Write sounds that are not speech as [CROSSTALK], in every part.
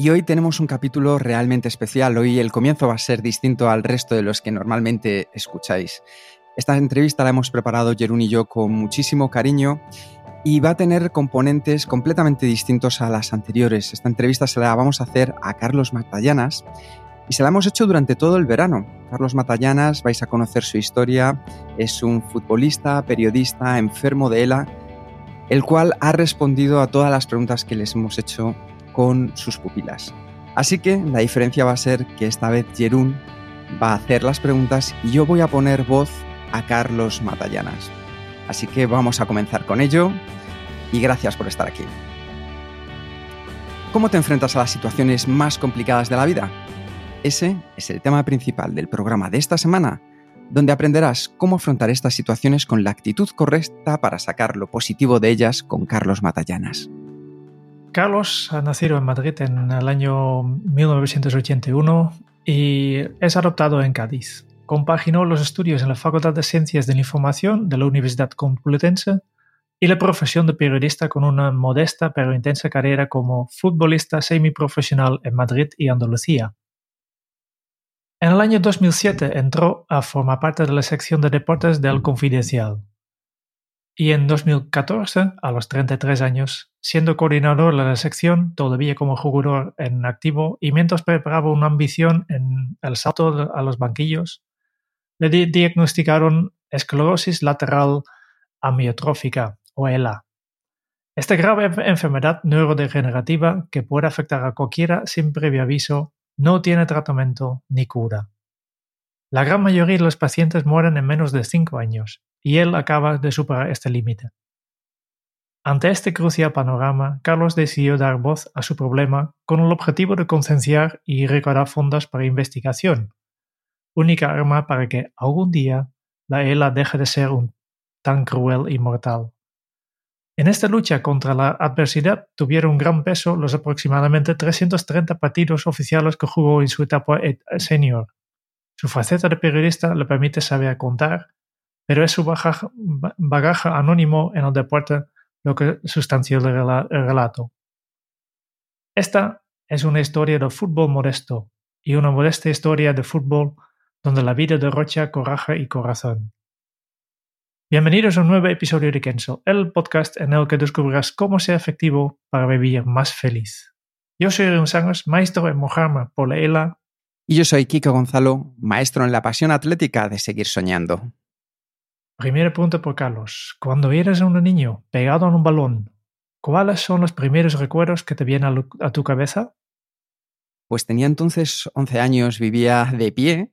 Y hoy tenemos un capítulo realmente especial. Hoy el comienzo va a ser distinto al resto de los que normalmente escucháis. Esta entrevista la hemos preparado Jerún y yo con muchísimo cariño y va a tener componentes completamente distintos a las anteriores. Esta entrevista se la vamos a hacer a Carlos Matallanas y se la hemos hecho durante todo el verano. Carlos Matallanas, vais a conocer su historia, es un futbolista, periodista, enfermo de ELA, el cual ha respondido a todas las preguntas que les hemos hecho con sus pupilas. Así que la diferencia va a ser que esta vez Jerún va a hacer las preguntas y yo voy a poner voz a Carlos Matallanas. Así que vamos a comenzar con ello y gracias por estar aquí. ¿Cómo te enfrentas a las situaciones más complicadas de la vida? Ese es el tema principal del programa de esta semana, donde aprenderás cómo afrontar estas situaciones con la actitud correcta para sacar lo positivo de ellas con Carlos Matallanas. Carlos ha nacido en Madrid en el año 1981 y es adoptado en Cádiz. Compaginó los estudios en la Facultad de Ciencias de la Información de la Universidad Complutense y la profesión de periodista con una modesta pero intensa carrera como futbolista semiprofesional en Madrid y Andalucía. En el año 2007 entró a formar parte de la sección de deportes del Confidencial y en 2014, a los 33 años, siendo coordinador de la sección, todavía como jugador en activo, y mientras preparaba una ambición en el salto a los banquillos, le diagnosticaron esclerosis lateral amiotrófica, o ELA. Esta grave enfermedad neurodegenerativa que puede afectar a cualquiera sin previo aviso no tiene tratamiento ni cura. La gran mayoría de los pacientes mueren en menos de 5 años y él acaba de superar este límite. Ante este crucial panorama, Carlos decidió dar voz a su problema con el objetivo de concienciar y recaudar fondos para investigación, única arma para que algún día la ELA deje de ser un tan cruel y mortal. En esta lucha contra la adversidad tuvieron gran peso los aproximadamente 330 partidos oficiales que jugó en su etapa senior. Su faceta de periodista le permite saber contar pero es su bagaje anónimo en el deporte lo que sustancia el relato. Esta es una historia de fútbol modesto y una modesta historia de fútbol donde la vida derrocha coraje y corazón. Bienvenidos a un nuevo episodio de Kenzo, el podcast en el que descubrirás cómo ser efectivo para vivir más feliz. Yo soy Aaron Sangos, maestro en mojarme por la ELA. Y yo soy Kiko Gonzalo, maestro en la pasión atlética de seguir soñando. Primera pregunta por Carlos. Cuando eres un niño pegado en un balón, ¿cuáles son los primeros recuerdos que te vienen a, tu cabeza? Pues tenía entonces 11 años, vivía de pie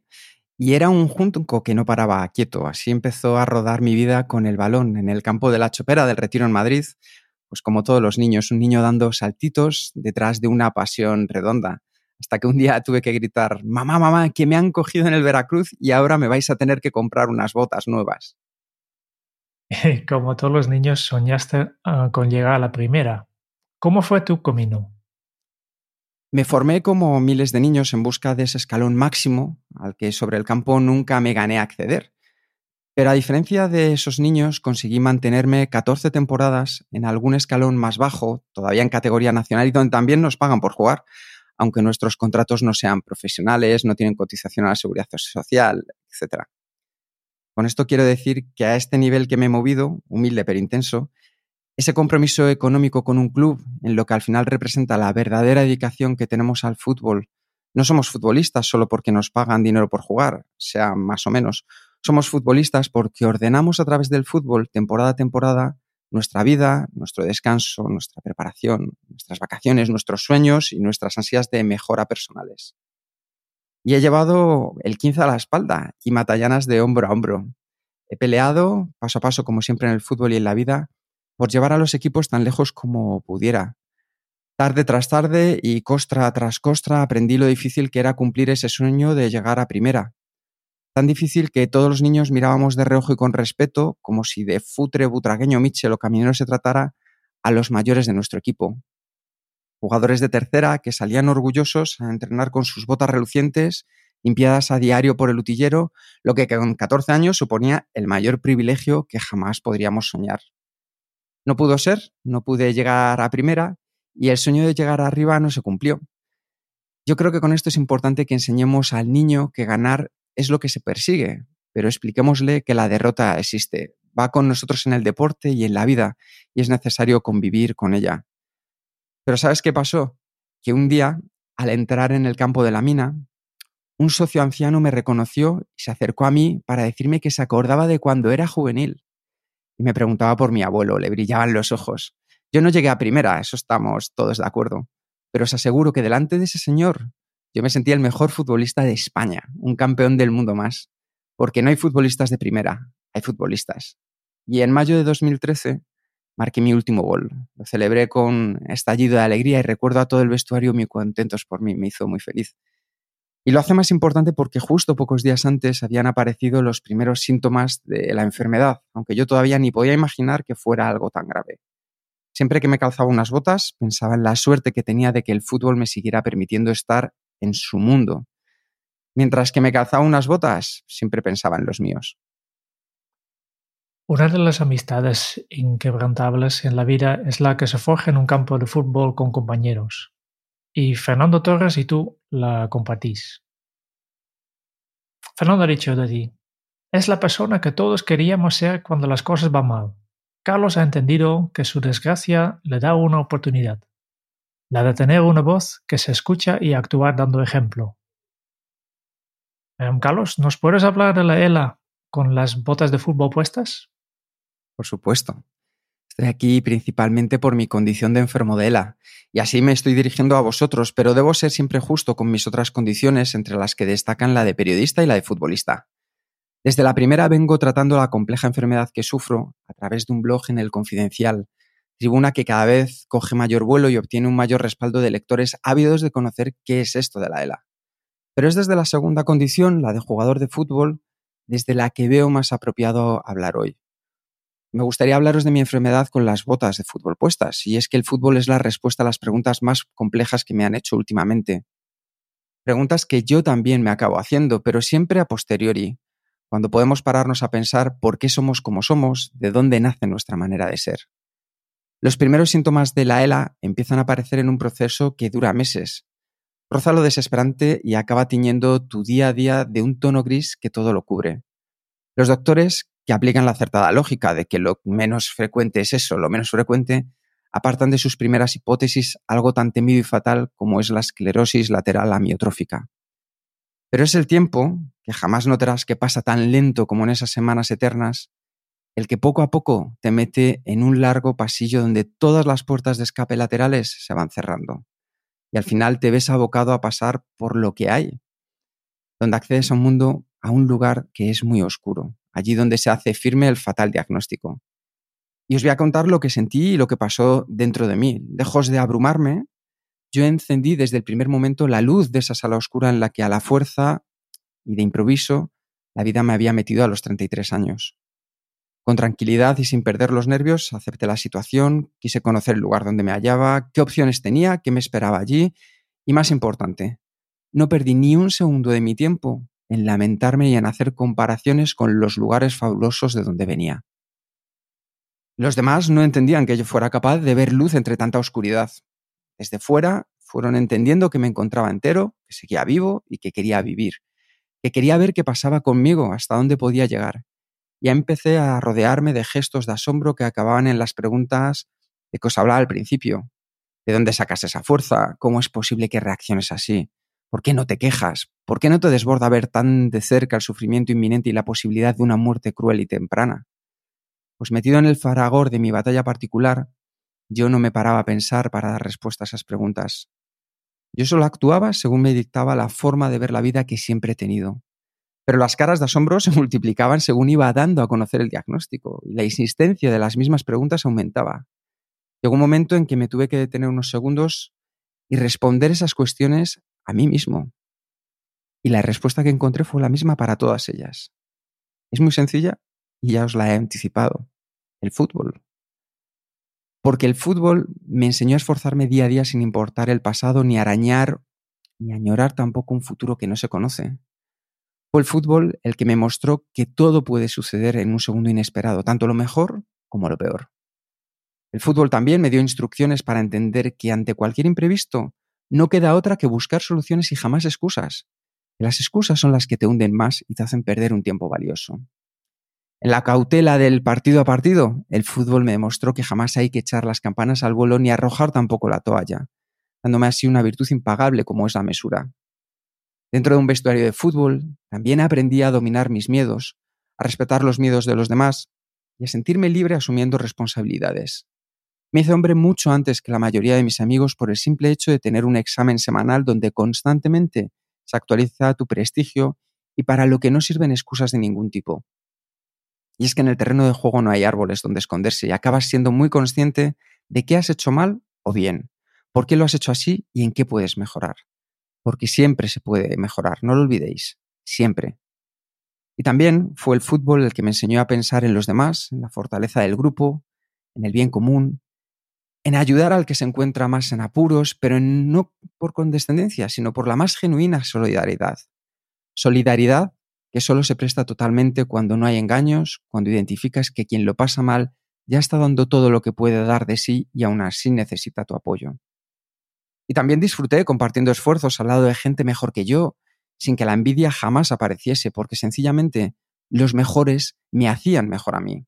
y era un junco que no paraba quieto. Así empezó a rodar mi vida con el balón en el campo de la Chopera del Retiro en Madrid, pues como todos los niños, un niño dando saltitos detrás de una pasión redonda. Hasta que un día tuve que gritar, mamá, mamá, que me han cogido en el Veracruz y ahora me vais a tener que comprar unas botas nuevas. [LAUGHS] Como todos los niños, soñaste ah, con llegar a la primera. ¿Cómo fue tu camino? Me formé como miles de niños en busca de ese escalón máximo al que sobre el campo nunca me gané a acceder. Pero a diferencia de esos niños, conseguí mantenerme 14 temporadas en algún escalón más bajo, todavía en categoría nacional y donde también nos pagan por jugar, aunque nuestros contratos no sean profesionales, no tienen cotización a la seguridad social, etc. Con esto quiero decir que a este nivel que me he movido, humilde pero intenso, ese compromiso económico con un club, en lo que al final representa la verdadera dedicación que tenemos al fútbol, no somos futbolistas solo porque nos pagan dinero por jugar, sea más o menos. Somos futbolistas porque ordenamos a través del fútbol, temporada a temporada, nuestra vida, nuestro descanso, nuestra preparación, nuestras vacaciones, nuestros sueños y nuestras ansias de mejora personales. Y he llevado el 15 a la espalda y matallanas de hombro a hombro. He peleado, paso a paso, como siempre en el fútbol y en la vida, por llevar a los equipos tan lejos como pudiera. Tarde tras tarde y costra tras costra aprendí lo difícil que era cumplir ese sueño de llegar a primera. Tan difícil que todos los niños mirábamos de reojo y con respeto, como si de futre butragueño Mitchell o caminero se tratara, a los mayores de nuestro equipo. Jugadores de tercera que salían orgullosos a entrenar con sus botas relucientes, limpiadas a diario por el utillero, lo que con 14 años suponía el mayor privilegio que jamás podríamos soñar. No pudo ser, no pude llegar a primera y el sueño de llegar arriba no se cumplió. Yo creo que con esto es importante que enseñemos al niño que ganar es lo que se persigue, pero expliquémosle que la derrota existe, va con nosotros en el deporte y en la vida, y es necesario convivir con ella. Pero ¿sabes qué pasó? Que un día, al entrar en el campo de la mina, un socio anciano me reconoció y se acercó a mí para decirme que se acordaba de cuando era juvenil. Y me preguntaba por mi abuelo, le brillaban los ojos. Yo no llegué a primera, eso estamos todos de acuerdo, pero os aseguro que delante de ese señor yo me sentía el mejor futbolista de España, un campeón del mundo más, porque no hay futbolistas de primera, hay futbolistas. Y en mayo de 2013 marqué mi último gol. Lo celebré con estallido de alegría y recuerdo a todo el vestuario muy contentos por mí, me hizo muy feliz. Y lo hace más importante porque justo pocos días antes habían aparecido los primeros síntomas de la enfermedad, aunque yo todavía ni podía imaginar que fuera algo tan grave. Siempre que me calzaba unas botas, pensaba en la suerte que tenía de que el fútbol me siguiera permitiendo estar en su mundo. Mientras que me calzaba unas botas, siempre pensaba en los míos. Una de las amistades inquebrantables en la vida es la que se forja en un campo de fútbol con compañeros. Y Fernando Torres y tú la compartís. Fernando ha dicho de ti, es la persona que todos queríamos ser cuando las cosas van mal. Carlos ha entendido que su desgracia le da una oportunidad la de tener una voz que se escucha y actuar dando ejemplo. Em, Carlos, ¿nos puedes hablar de la ELA con las botas de fútbol puestas? Por supuesto. Estoy aquí principalmente por mi condición de enfermo de ELA, y así me estoy dirigiendo a vosotros, pero debo ser siempre justo con mis otras condiciones, entre las que destacan la de periodista y la de futbolista. Desde la primera vengo tratando la compleja enfermedad que sufro a través de un blog en el Confidencial, tribuna que cada vez coge mayor vuelo y obtiene un mayor respaldo de lectores ávidos de conocer qué es esto de la ELA. Pero es desde la segunda condición, la de jugador de fútbol, desde la que veo más apropiado hablar hoy. Me gustaría hablaros de mi enfermedad con las botas de fútbol puestas, y es que el fútbol es la respuesta a las preguntas más complejas que me han hecho últimamente. Preguntas que yo también me acabo haciendo, pero siempre a posteriori, cuando podemos pararnos a pensar por qué somos como somos, de dónde nace nuestra manera de ser. Los primeros síntomas de la ELA empiezan a aparecer en un proceso que dura meses. Roza lo desesperante y acaba tiñendo tu día a día de un tono gris que todo lo cubre. Los doctores, que aplican la acertada lógica de que lo menos frecuente es eso, lo menos frecuente, apartan de sus primeras hipótesis algo tan temido y fatal como es la esclerosis lateral amiotrófica. Pero es el tiempo, que jamás notarás que pasa tan lento como en esas semanas eternas, el que poco a poco te mete en un largo pasillo donde todas las puertas de escape laterales se van cerrando. Y al final te ves abocado a pasar por lo que hay, donde accedes a un mundo, a un lugar que es muy oscuro, allí donde se hace firme el fatal diagnóstico. Y os voy a contar lo que sentí y lo que pasó dentro de mí. Lejos de abrumarme, yo encendí desde el primer momento la luz de esa sala oscura en la que a la fuerza y de improviso la vida me había metido a los 33 años. Con tranquilidad y sin perder los nervios, acepté la situación, quise conocer el lugar donde me hallaba, qué opciones tenía, qué me esperaba allí y, más importante, no perdí ni un segundo de mi tiempo en lamentarme y en hacer comparaciones con los lugares fabulosos de donde venía. Los demás no entendían que yo fuera capaz de ver luz entre tanta oscuridad. Desde fuera fueron entendiendo que me encontraba entero, que seguía vivo y que quería vivir, que quería ver qué pasaba conmigo, hasta dónde podía llegar ya empecé a rodearme de gestos de asombro que acababan en las preguntas de que os hablaba al principio. ¿De dónde sacas esa fuerza? ¿Cómo es posible que reacciones así? ¿Por qué no te quejas? ¿Por qué no te desborda ver tan de cerca el sufrimiento inminente y la posibilidad de una muerte cruel y temprana? Pues metido en el faragor de mi batalla particular, yo no me paraba a pensar para dar respuesta a esas preguntas. Yo solo actuaba según me dictaba la forma de ver la vida que siempre he tenido. Pero las caras de asombro se [LAUGHS] multiplicaban según iba dando a conocer el diagnóstico, y la insistencia de las mismas preguntas aumentaba. Llegó un momento en que me tuve que detener unos segundos y responder esas cuestiones a mí mismo. Y la respuesta que encontré fue la misma para todas ellas. Es muy sencilla y ya os la he anticipado. El fútbol. Porque el fútbol me enseñó a esforzarme día a día sin importar el pasado, ni arañar, ni añorar tampoco un futuro que no se conoce. El fútbol el que me mostró que todo puede suceder en un segundo inesperado, tanto lo mejor como lo peor. El fútbol también me dio instrucciones para entender que ante cualquier imprevisto no queda otra que buscar soluciones y jamás excusas. Las excusas son las que te hunden más y te hacen perder un tiempo valioso. En la cautela del partido a partido, el fútbol me demostró que jamás hay que echar las campanas al vuelo ni arrojar tampoco la toalla, dándome así una virtud impagable como es la mesura. Dentro de un vestuario de fútbol, también aprendí a dominar mis miedos, a respetar los miedos de los demás y a sentirme libre asumiendo responsabilidades. Me hice hombre mucho antes que la mayoría de mis amigos por el simple hecho de tener un examen semanal donde constantemente se actualiza tu prestigio y para lo que no sirven excusas de ningún tipo. Y es que en el terreno de juego no hay árboles donde esconderse y acabas siendo muy consciente de qué has hecho mal o bien, por qué lo has hecho así y en qué puedes mejorar. Porque siempre se puede mejorar, no lo olvidéis, siempre. Y también fue el fútbol el que me enseñó a pensar en los demás, en la fortaleza del grupo, en el bien común, en ayudar al que se encuentra más en apuros, pero no por condescendencia, sino por la más genuina solidaridad. Solidaridad que solo se presta totalmente cuando no hay engaños, cuando identificas que quien lo pasa mal ya está dando todo lo que puede dar de sí y aún así necesita tu apoyo. Y también disfruté compartiendo esfuerzos al lado de gente mejor que yo, sin que la envidia jamás apareciese, porque sencillamente los mejores me hacían mejor a mí.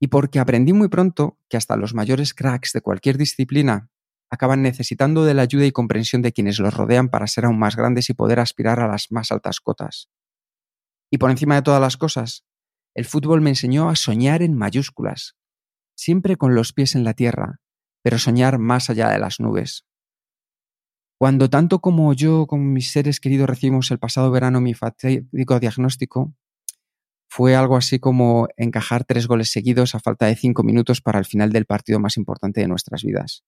Y porque aprendí muy pronto que hasta los mayores cracks de cualquier disciplina acaban necesitando de la ayuda y comprensión de quienes los rodean para ser aún más grandes y poder aspirar a las más altas cotas. Y por encima de todas las cosas, el fútbol me enseñó a soñar en mayúsculas, siempre con los pies en la tierra, pero soñar más allá de las nubes. Cuando tanto como yo, con mis seres queridos, recibimos el pasado verano mi fatídico diagnóstico, fue algo así como encajar tres goles seguidos a falta de cinco minutos para el final del partido más importante de nuestras vidas.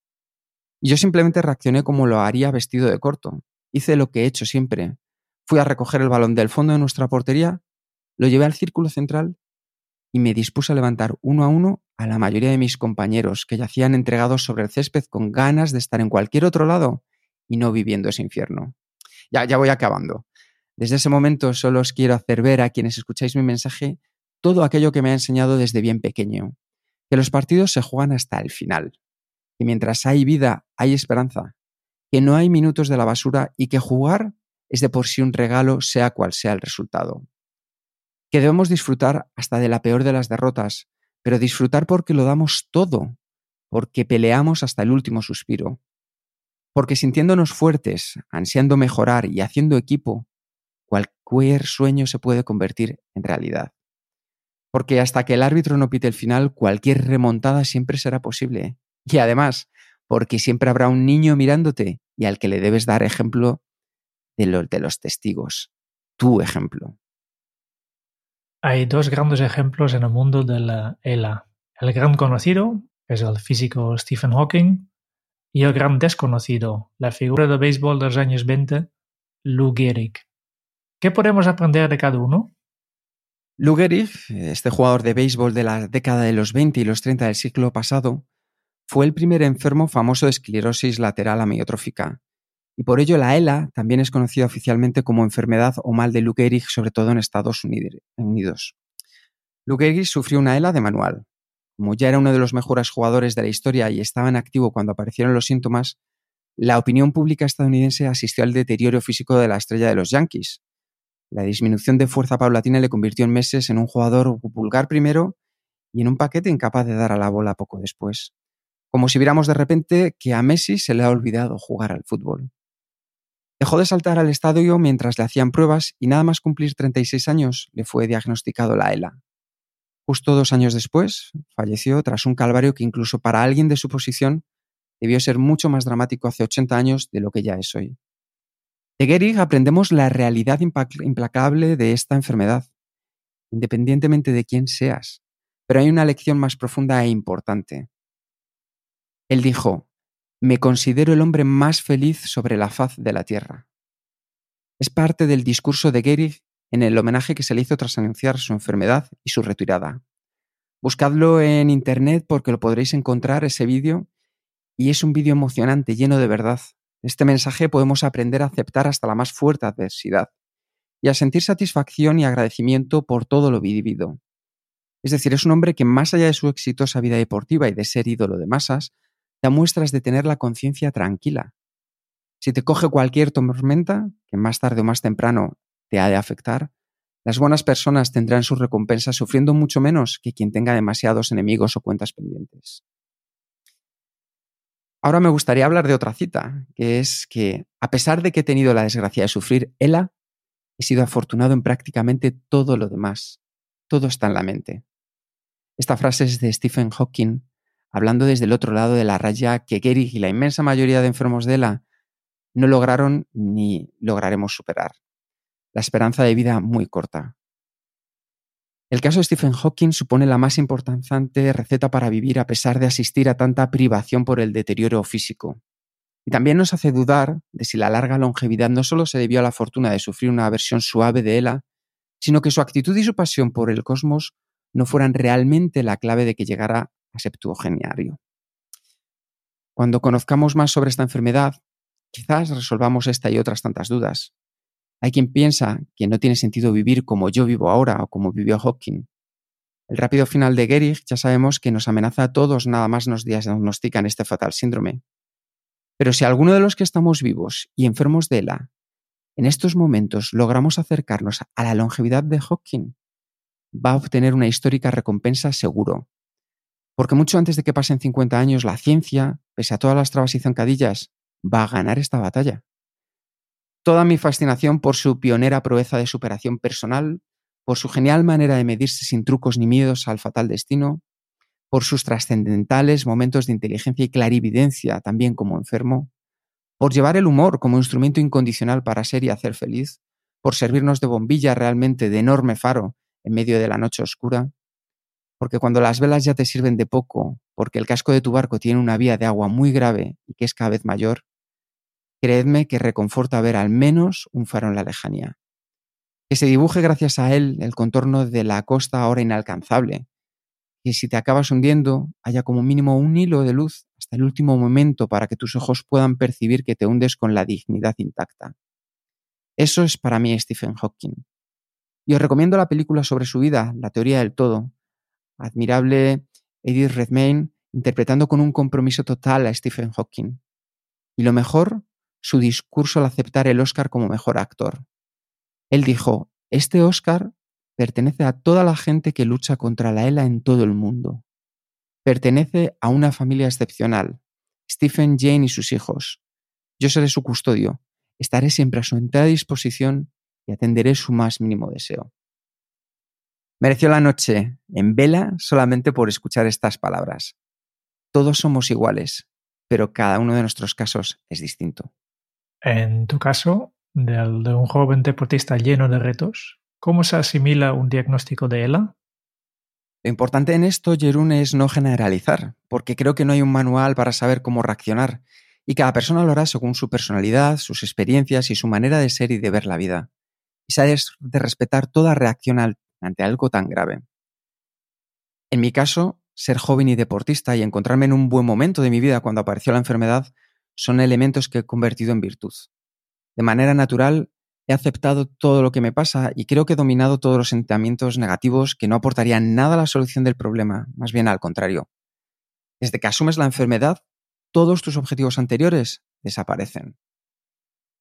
Y yo simplemente reaccioné como lo haría vestido de corto. Hice lo que he hecho siempre, Fui a recoger el balón del fondo de nuestra portería, lo llevé al círculo central y me dispuse a levantar uno a uno a la mayoría de mis compañeros que yacían entregados sobre el césped con ganas de estar en cualquier otro lado y no viviendo ese infierno. Ya, ya voy acabando. Desde ese momento solo os quiero hacer ver a quienes escucháis mi mensaje todo aquello que me ha enseñado desde bien pequeño, que los partidos se juegan hasta el final, que mientras hay vida hay esperanza, que no hay minutos de la basura y que jugar es de por sí un regalo sea cual sea el resultado. Que debemos disfrutar hasta de la peor de las derrotas, pero disfrutar porque lo damos todo, porque peleamos hasta el último suspiro, porque sintiéndonos fuertes, ansiando mejorar y haciendo equipo, cualquier sueño se puede convertir en realidad. Porque hasta que el árbitro no pite el final, cualquier remontada siempre será posible. Y además, porque siempre habrá un niño mirándote y al que le debes dar ejemplo de los, de los testigos. Tu ejemplo. Hay dos grandes ejemplos en el mundo de la ELA. El gran conocido, es el físico Stephen Hawking, y el gran desconocido, la figura de béisbol de los años 20, Lou Gehrig. ¿Qué podemos aprender de cada uno? Lou Gehrig, este jugador de béisbol de la década de los 20 y los 30 del siglo pasado, fue el primer enfermo famoso de esclerosis lateral amiotrófica y por ello la ELA también es conocida oficialmente como enfermedad o mal de Lou Gehrig, sobre todo en Estados Unidos. Lou Gehrig sufrió una ELA de manual. Como ya era uno de los mejores jugadores de la historia y estaba en activo cuando aparecieron los síntomas, la opinión pública estadounidense asistió al deterioro físico de la estrella de los Yankees. La disminución de fuerza paulatina le convirtió en meses en un jugador vulgar primero y en un paquete incapaz de dar a la bola poco después. Como si viéramos de repente que a Messi se le ha olvidado jugar al fútbol. Dejó de saltar al estadio mientras le hacían pruebas y nada más cumplir 36 años le fue diagnosticado la ELA. Justo dos años después, falleció tras un calvario que incluso para alguien de su posición debió ser mucho más dramático hace 80 años de lo que ya es hoy. De Gehrig aprendemos la realidad implacable de esta enfermedad, independientemente de quién seas. Pero hay una lección más profunda e importante. Él dijo, me considero el hombre más feliz sobre la faz de la tierra. Es parte del discurso de Gehrig en el homenaje que se le hizo tras anunciar su enfermedad y su retirada. Buscadlo en internet porque lo podréis encontrar ese vídeo y es un vídeo emocionante, lleno de verdad. Este mensaje podemos aprender a aceptar hasta la más fuerte adversidad y a sentir satisfacción y agradecimiento por todo lo vivido. Es decir, es un hombre que más allá de su exitosa vida deportiva y de ser ídolo de masas, da muestras de tener la conciencia tranquila. Si te coge cualquier tormenta, que más tarde o más temprano te ha de afectar, las buenas personas tendrán su recompensa sufriendo mucho menos que quien tenga demasiados enemigos o cuentas pendientes. Ahora me gustaría hablar de otra cita, que es que, a pesar de que he tenido la desgracia de sufrir ELA, he sido afortunado en prácticamente todo lo demás. Todo está en la mente. Esta frase es de Stephen Hawking, hablando desde el otro lado de la raya que Gehrig y la inmensa mayoría de enfermos de ELA no lograron ni lograremos superar. La esperanza de vida muy corta. El caso de Stephen Hawking supone la más importante receta para vivir a pesar de asistir a tanta privación por el deterioro físico. Y también nos hace dudar de si la larga longevidad no solo se debió a la fortuna de sufrir una versión suave de Ela, sino que su actitud y su pasión por el cosmos no fueran realmente la clave de que llegara a septuageniario. Cuando conozcamos más sobre esta enfermedad, quizás resolvamos esta y otras tantas dudas. Hay quien piensa que no tiene sentido vivir como yo vivo ahora o como vivió Hawking. El rápido final de Gehrig ya sabemos que nos amenaza a todos nada más nos diagnostican este fatal síndrome. Pero si alguno de los que estamos vivos y enfermos de ELA en estos momentos logramos acercarnos a la longevidad de Hawking, va a obtener una histórica recompensa seguro. Porque mucho antes de que pasen 50 años, la ciencia, pese a todas las trabas y zancadillas, va a ganar esta batalla toda mi fascinación por su pionera proeza de superación personal, por su genial manera de medirse sin trucos ni miedos al fatal destino, por sus trascendentales momentos de inteligencia y clarividencia también como enfermo, por llevar el humor como instrumento incondicional para ser y hacer feliz, por servirnos de bombilla realmente de enorme faro en medio de la noche oscura, porque cuando las velas ya te sirven de poco, porque el casco de tu barco tiene una vía de agua muy grave y que es cada vez mayor, creedme que reconforta ver al menos un faro en la lejanía. Que se dibuje gracias a él el contorno de la costa ahora inalcanzable. Que si te acabas hundiendo, haya como mínimo un hilo de luz hasta el último momento para que tus ojos puedan percibir que te hundes con la dignidad intacta. Eso es para mí Stephen Hawking. Y os recomiendo la película sobre su vida, La teoría del todo. Admirable Edith Redmayne interpretando con un compromiso total a Stephen Hawking. Y lo mejor su discurso al aceptar el Oscar como mejor actor. Él dijo, este Oscar pertenece a toda la gente que lucha contra la ELA en todo el mundo. Pertenece a una familia excepcional, Stephen, Jane y sus hijos. Yo seré su custodio, estaré siempre a su entera disposición y atenderé su más mínimo deseo. Mereció la noche en vela solamente por escuchar estas palabras. Todos somos iguales, pero cada uno de nuestros casos es distinto. En tu caso, del de un joven deportista lleno de retos, ¿cómo se asimila un diagnóstico de ELA? Lo importante en esto, Jerún, es no generalizar, porque creo que no hay un manual para saber cómo reaccionar, y cada persona lo hará según su personalidad, sus experiencias y su manera de ser y de ver la vida. Y se ha de respetar toda reacción ante algo tan grave. En mi caso, ser joven y deportista y encontrarme en un buen momento de mi vida cuando apareció la enfermedad son elementos que he convertido en virtud. De manera natural, he aceptado todo lo que me pasa y creo que he dominado todos los sentimientos negativos que no aportarían nada a la solución del problema, más bien al contrario. Desde que asumes la enfermedad, todos tus objetivos anteriores desaparecen.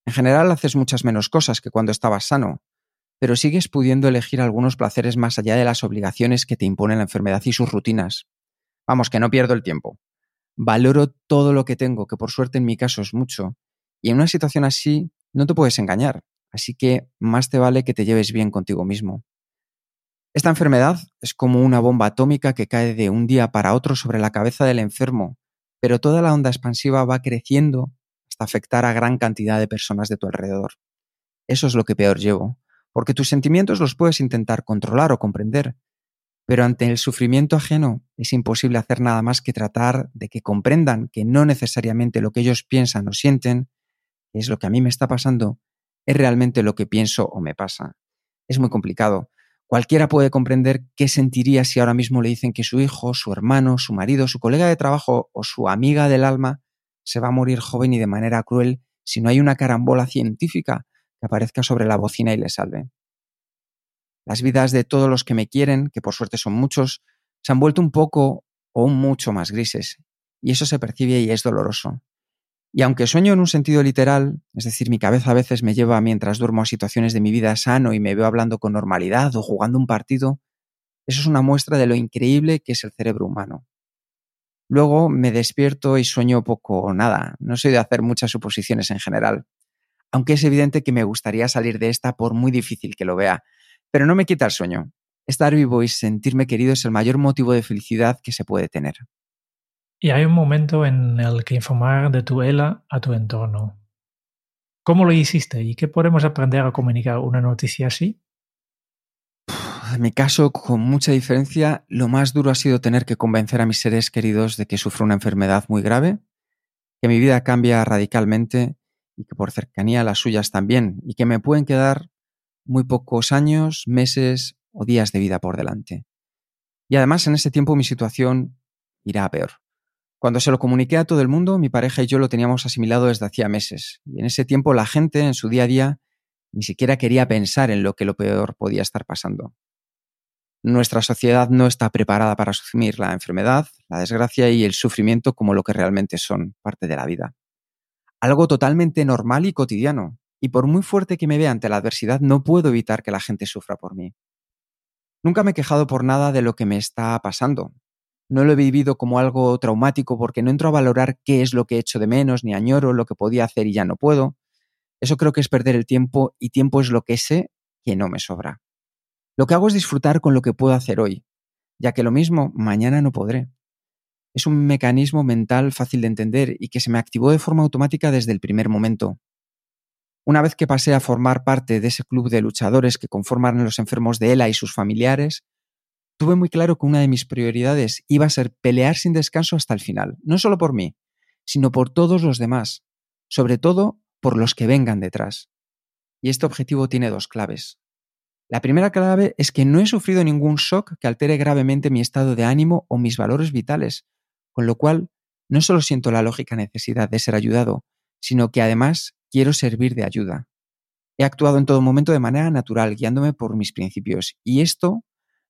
En general haces muchas menos cosas que cuando estabas sano, pero sigues pudiendo elegir algunos placeres más allá de las obligaciones que te impone la enfermedad y sus rutinas. Vamos, que no pierdo el tiempo. Valoro todo lo que tengo, que por suerte en mi caso es mucho. Y en una situación así no te puedes engañar, así que más te vale que te lleves bien contigo mismo. Esta enfermedad es como una bomba atómica que cae de un día para otro sobre la cabeza del enfermo, pero toda la onda expansiva va creciendo hasta afectar a gran cantidad de personas de tu alrededor. Eso es lo que peor llevo, porque tus sentimientos los puedes intentar controlar o comprender, pero ante el sufrimiento ajeno es imposible hacer nada más que tratar de que comprendan que no necesariamente lo que ellos piensan o sienten, que es lo que a mí me está pasando, es realmente lo que pienso o me pasa. Es muy complicado, Cualquiera puede comprender qué sentiría si ahora mismo le dicen que su hijo, su hermano, su marido, su colega de trabajo o su amiga del alma se va a morir joven y de manera cruel si no hay una carambola científica que aparezca sobre la bocina y le salve. Las vidas de todos los que me quieren, que por suerte son muchos, se han vuelto un poco o un mucho más grises, y eso se percibe y es doloroso. Y aunque sueño en un sentido literal, es decir, mi cabeza a veces me lleva mientras duermo a situaciones de mi vida sano y me veo hablando con normalidad o jugando un partido, eso es una muestra de lo increíble que es el cerebro humano. Luego me despierto y sueño poco o nada. No soy de hacer muchas suposiciones en general. Aunque es evidente que me gustaría salir de esta por muy difícil que lo vea. Pero no me quita el sueño. Estar vivo y sentirme querido es el mayor motivo de felicidad que se puede tener. Y hay un momento en el que informar de tu ELA a tu entorno. ¿Cómo lo hiciste y qué podemos aprender a comunicar una noticia así? En mi caso, con mucha diferencia, lo más duro ha sido tener que convencer a mis seres queridos de que sufro una enfermedad muy grave, que mi vida cambia radicalmente y que por cercanía las suyas también, y que me pueden quedar muy pocos años, meses o días de vida por delante. Y además en ese tiempo mi situación irá a peor. Cuando se lo comuniqué a todo el mundo, mi pareja y yo lo teníamos asimilado desde hacía meses, y en ese tiempo la gente, en su día a día, ni siquiera quería pensar en lo que lo peor podía estar pasando. Nuestra sociedad no está preparada para asumir la enfermedad, la desgracia y el sufrimiento como lo que realmente son, parte de la vida. Algo totalmente normal y cotidiano, y por muy fuerte que me vea ante la adversidad, no puedo evitar que la gente sufra por mí. Nunca me he quejado por nada de lo que me está pasando, no lo he vivido como algo traumático porque no entro a valorar qué es lo que he hecho de menos, ni añoro lo que podía hacer y ya no puedo. Eso creo que es perder el tiempo y tiempo es lo que sé que no me sobra. Lo que hago es disfrutar con lo que puedo hacer hoy, ya que lo mismo mañana no podré. Es un mecanismo mental fácil de entender y que se me activó de forma automática desde el primer momento. Una vez que pasé a formar parte de ese club de luchadores que conforman los enfermos de ELA y sus familiares, tuve muy claro que una de mis prioridades iba a ser pelear sin descanso hasta el final, no solo por mí, sino por todos los demás, sobre todo por los que vengan detrás. Y este objetivo tiene dos claves. La primera clave es que no he sufrido ningún shock que altere gravemente mi estado de ánimo o mis valores vitales, con lo cual no solo siento la lógica necesidad de ser ayudado, sino que además quiero servir de ayuda. He actuado en todo momento de manera natural, guiándome por mis principios, y esto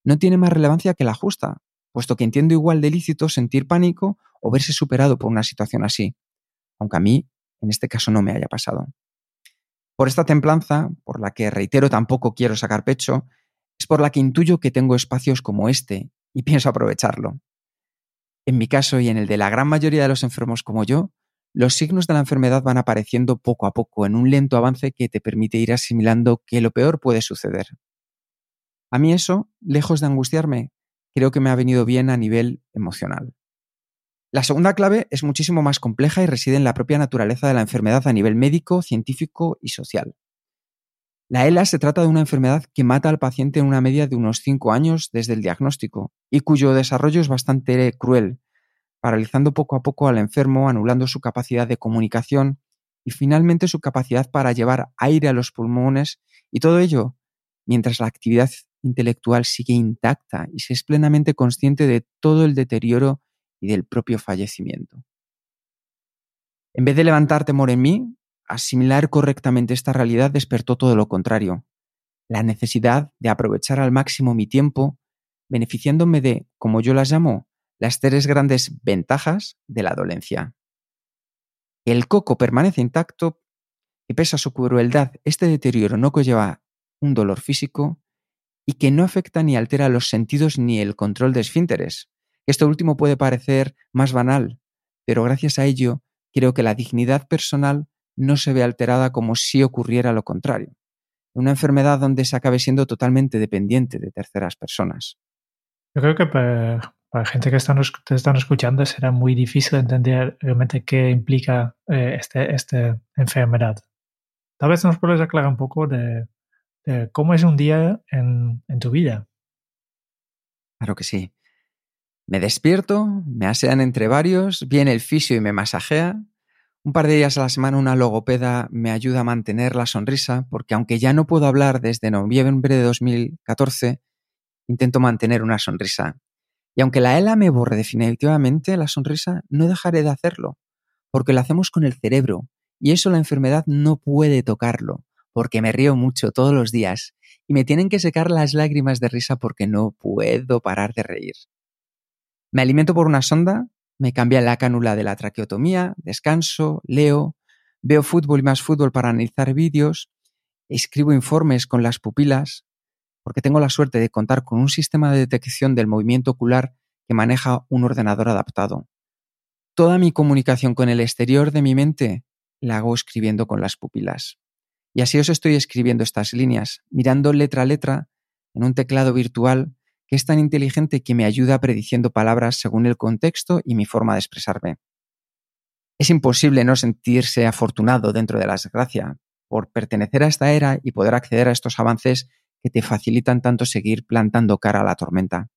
no tiene más relevancia que la justa, puesto que entiendo igual de lícito sentir pánico o verse superado por una situación así, aunque a mí en este caso no me haya pasado. Por esta templanza, por la que reitero tampoco quiero sacar pecho, es por la que intuyo que tengo espacios como este y pienso aprovecharlo. En mi caso y en el de la gran mayoría de los enfermos como yo, los signos de la enfermedad van apareciendo poco a poco en un lento avance que te permite ir asimilando que lo peor puede suceder. A mí eso, lejos de angustiarme, creo que me ha venido bien a nivel emocional. La segunda clave es muchísimo más compleja y reside en la propia naturaleza de la enfermedad a nivel médico, científico y social. La ELA se trata de una enfermedad que mata al paciente en una media de unos 5 años desde el diagnóstico y cuyo desarrollo es bastante cruel, paralizando poco a poco al enfermo, anulando su capacidad de comunicación y finalmente su capacidad para llevar aire a los pulmones y todo ello mientras la actividad intelectual sigue intacta y se es plenamente consciente de todo el deterioro y del propio fallecimiento. En vez de levantar temor en mí, asimilar correctamente esta realidad despertó todo lo contrario, la necesidad de aprovechar al máximo mi tiempo, beneficiándome de, como yo las llamo, las tres grandes ventajas de la dolencia. El coco permanece intacto y pese a su crueldad, este deterioro no conlleva un dolor físico y que no afecta ni altera los sentidos ni el control de esfínteres. Esto último puede parecer más banal, pero gracias a ello creo que la dignidad personal no se ve alterada como si ocurriera lo contrario. una enfermedad donde se acabe siendo totalmente dependiente de terceras personas. Yo creo que para, para gente que están, te están escuchando será muy difícil entender realmente qué implica eh, este, esta enfermedad. Tal vez nos puedes aclarar un poco de, de cómo es un día en, en tu vida. Claro que sí. Me despierto, me asean entre varios, viene el fisio y me masajea. Un par de días a la semana una logopeda me ayuda a mantener la sonrisa, porque aunque ya no puedo hablar desde noviembre de 2014, intento mantener una sonrisa. Y aunque la ELA me borre definitivamente la sonrisa, no dejaré de hacerlo, porque lo hacemos con el cerebro, y eso la enfermedad no puede tocarlo, porque me río mucho todos los días, y me tienen que secar las lágrimas de risa porque no puedo parar de reír. Me alimento por una sonda, me cambia la cánula de la traqueotomía, descanso, leo, veo fútbol y más fútbol para analizar vídeos, escribo informes con las pupilas, porque tengo la suerte de contar con un sistema de detección del movimiento ocular que maneja un ordenador adaptado. Toda mi comunicación con el exterior de mi mente la hago escribiendo con las pupilas. Y así os estoy escribiendo estas líneas, mirando letra a letra en un teclado virtual que es tan inteligente que me ayuda prediciendo palabras según el contexto y mi forma de expresarme. Es imposible no sentirse afortunado dentro de la desgracia por pertenecer a esta era y poder acceder a estos avances que te facilitan tanto seguir plantando cara a la tormenta.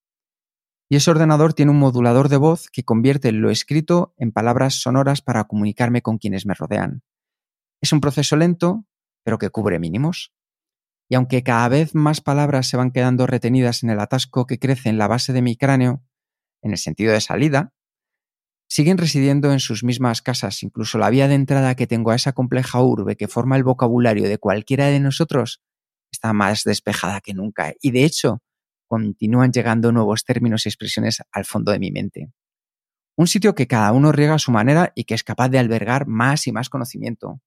Y ese ordenador tiene un modulador de voz que convierte lo escrito en palabras sonoras para comunicarme con quienes me rodean. Es un proceso lento, pero que cubre mínimos. Y aunque cada vez más palabras se van quedando retenidas en el atasco que crece en la base de mi cráneo, en el sentido de salida, siguen residiendo en sus mismas casas. Incluso la vía de entrada que tengo a esa compleja urbe que forma el vocabulario de cualquiera de nosotros está más despejada que nunca. Y de hecho, continúan llegando nuevos términos y expresiones al fondo de mi mente. Un sitio que cada uno riega a su manera y que es capaz de albergar más y más conocimiento.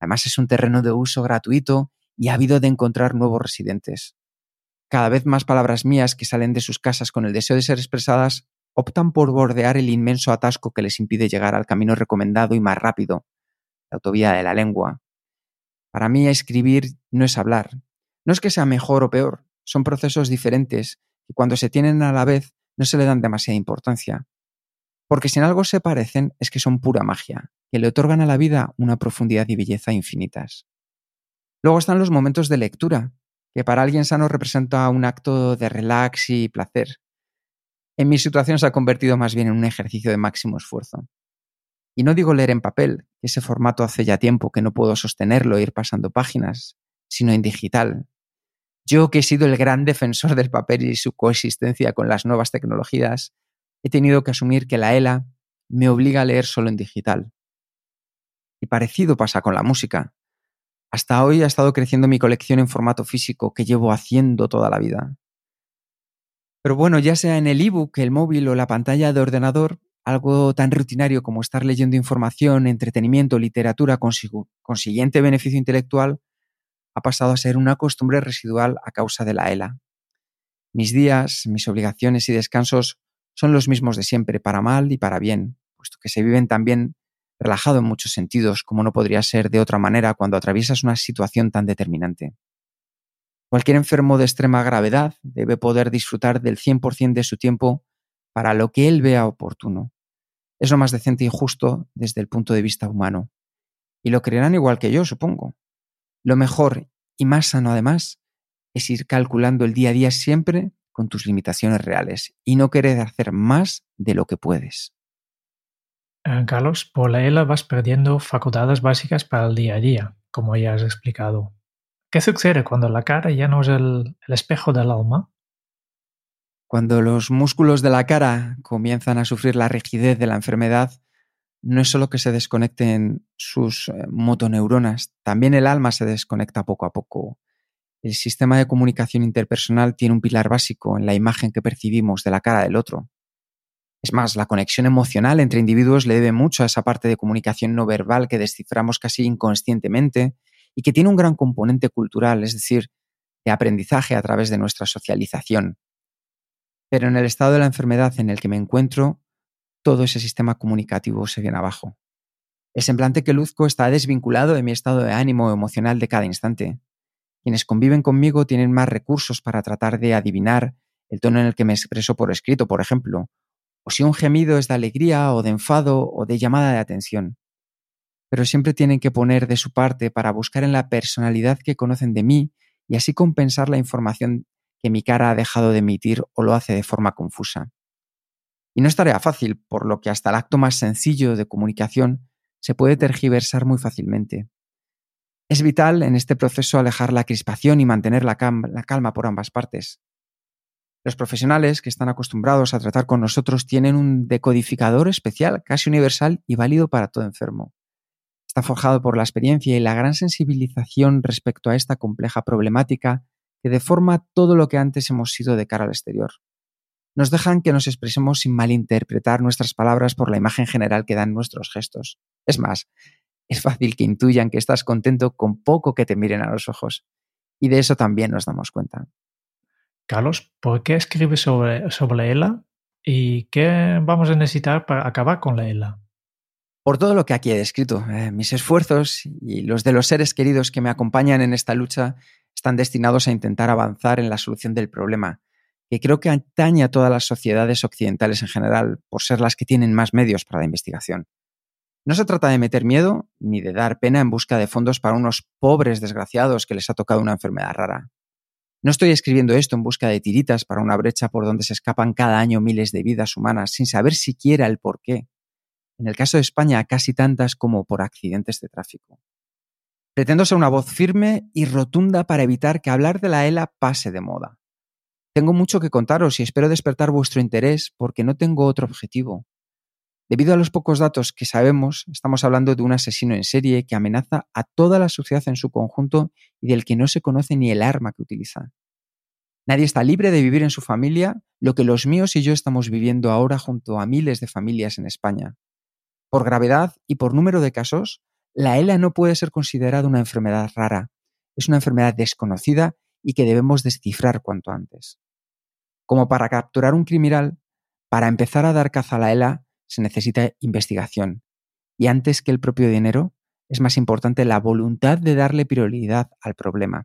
Además es un terreno de uso gratuito y ávido de encontrar nuevos residentes. Cada vez más palabras mías que salen de sus casas con el deseo de ser expresadas optan por bordear el inmenso atasco que les impide llegar al camino recomendado y más rápido, la autovía de la lengua. Para mí escribir no es hablar. No es que sea mejor o peor, son procesos diferentes y cuando se tienen a la vez no se le dan demasiada importancia. Porque si en algo se parecen es que son pura magia, que le otorgan a la vida una profundidad y belleza infinitas. Luego están los momentos de lectura, que para alguien sano representa un acto de relax y placer. En mi situación se ha convertido más bien en un ejercicio de máximo esfuerzo. Y no digo leer en papel, ese formato hace ya tiempo que no puedo sostenerlo e ir pasando páginas, sino en digital. Yo que he sido el gran defensor del papel y su coexistencia con las nuevas tecnologías, he tenido que asumir que la ELA me obliga a leer solo en digital. Y parecido pasa con la música. Hasta hoy ha estado creciendo mi colección en formato físico que llevo haciendo toda la vida. Pero bueno, ya sea en el ebook, el móvil o la pantalla de ordenador, algo tan rutinario como estar leyendo información, entretenimiento, literatura con siguiente beneficio intelectual, ha pasado a ser una costumbre residual a causa de la ELA. Mis días, mis obligaciones y descansos son los mismos de siempre, para mal y para bien, puesto que se viven también relajado en muchos sentidos, como no podría ser de otra manera cuando atraviesas una situación tan determinante. Cualquier enfermo de extrema gravedad debe poder disfrutar del 100% de su tiempo para lo que él vea oportuno. Es lo más decente y justo desde el punto de vista humano. Y lo creerán igual que yo, supongo. Lo mejor y más sano además es ir calculando el día a día siempre con tus limitaciones reales y no querer hacer más de lo que puedes. Eh, Carlos, por la ELA vas perdiendo facultades básicas para el día a día, como ya has explicado. ¿Qué sucede cuando la cara ya no es el, el espejo del alma? Cuando los músculos de la cara comienzan a sufrir la rigidez de la enfermedad, no es solo que se desconecten sus eh, motoneuronas, también el alma se desconecta poco a poco. El sistema de comunicación interpersonal tiene un pilar básico en la imagen que percibimos de la cara del otro. Es más, la conexión emocional entre individuos le debe mucho a esa parte de comunicación no verbal que desciframos casi inconscientemente y que tiene un gran componente cultural, es decir, de aprendizaje a través de nuestra socialización. Pero en el estado de la enfermedad en el que me encuentro, todo ese sistema comunicativo se viene abajo. El semblante que luzco está desvinculado de mi estado de ánimo emocional de cada instante. Quienes conviven conmigo tienen más recursos para tratar de adivinar el tono en el que me expreso por escrito, por ejemplo, o si un gemido es de alegría o de enfado o de llamada de atención. Pero siempre tienen que poner de su parte para buscar en la personalidad que conocen de mí y así compensar la información que mi cara ha dejado de emitir o lo hace de forma confusa. Y no es tarea fácil, por lo que hasta el acto más sencillo de comunicación se puede tergiversar muy fácilmente. Es vital en este proceso alejar la crispación y mantener la, calma por ambas partes. Los profesionales que están acostumbrados a tratar con nosotros tienen un decodificador especial, casi universal y válido para todo enfermo. Está forjado por la experiencia y la gran sensibilización respecto a esta compleja problemática que deforma todo lo que antes hemos sido de cara al exterior. Nos dejan que nos expresemos sin malinterpretar nuestras palabras por la imagen general que dan nuestros gestos. Es más, es fácil que intuyan que estás contento con poco que te miren a los ojos. Y de eso también nos damos cuenta. Carlos, ¿por qué escribes sobre, sobre la ELA? ¿Y qué vamos a necesitar para acabar con la ELA? Por todo lo que aquí he descrito, eh, mis esfuerzos y los de los seres queridos que me acompañan en esta lucha están destinados a intentar avanzar en la solución del problema, que creo que atañe a todas las sociedades occidentales en general, por ser las que tienen más medios para la investigación. No se trata de meter miedo ni de dar pena en busca de fondos para unos pobres desgraciados que les ha tocado una enfermedad rara. No estoy escribiendo esto en busca de tiritas para una brecha por donde se escapan cada año miles de vidas humanas sin saber siquiera el por qué. En el caso de España, casi tantas como por accidentes de tráfico. Pretendo ser una voz firme y rotunda para evitar que hablar de la ELA pase de moda. Tengo mucho que contaros y espero despertar vuestro interés porque no tengo otro objetivo. Debido a los pocos datos que sabemos, estamos hablando de un asesino en serie que amenaza a toda la sociedad en su conjunto y del que no se conoce ni el arma que utiliza. Nadie está libre de vivir en su familia lo que los míos y yo estamos viviendo ahora junto a miles de familias en España. Por gravedad y por número de casos, la ELA no puede ser considerada una enfermedad rara. Es una enfermedad desconocida y que debemos descifrar cuanto antes. Como para capturar un criminal, para empezar a dar caza a la ELA, se necesita investigación. Y antes que el propio dinero, es más importante la voluntad de darle prioridad al problema.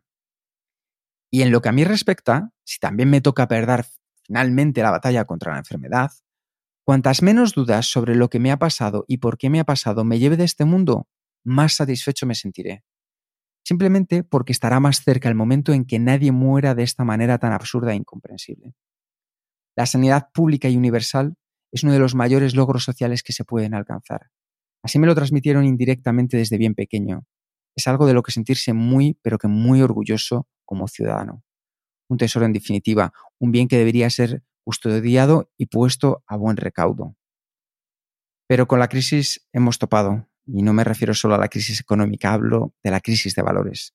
Y en lo que a mí respecta, si también me toca perder finalmente la batalla contra la enfermedad, cuantas menos dudas sobre lo que me ha pasado y por qué me ha pasado me lleve de este mundo, más satisfecho me sentiré. Simplemente porque estará más cerca el momento en que nadie muera de esta manera tan absurda e incomprensible. La sanidad pública y universal es uno de los mayores logros sociales que se pueden alcanzar. Así me lo transmitieron indirectamente desde bien pequeño. Es algo de lo que sentirse muy, pero que muy orgulloso como ciudadano. Un tesoro en definitiva, un bien que debería ser custodiado y puesto a buen recaudo. Pero con la crisis hemos topado, y no me refiero solo a la crisis económica, hablo de la crisis de valores.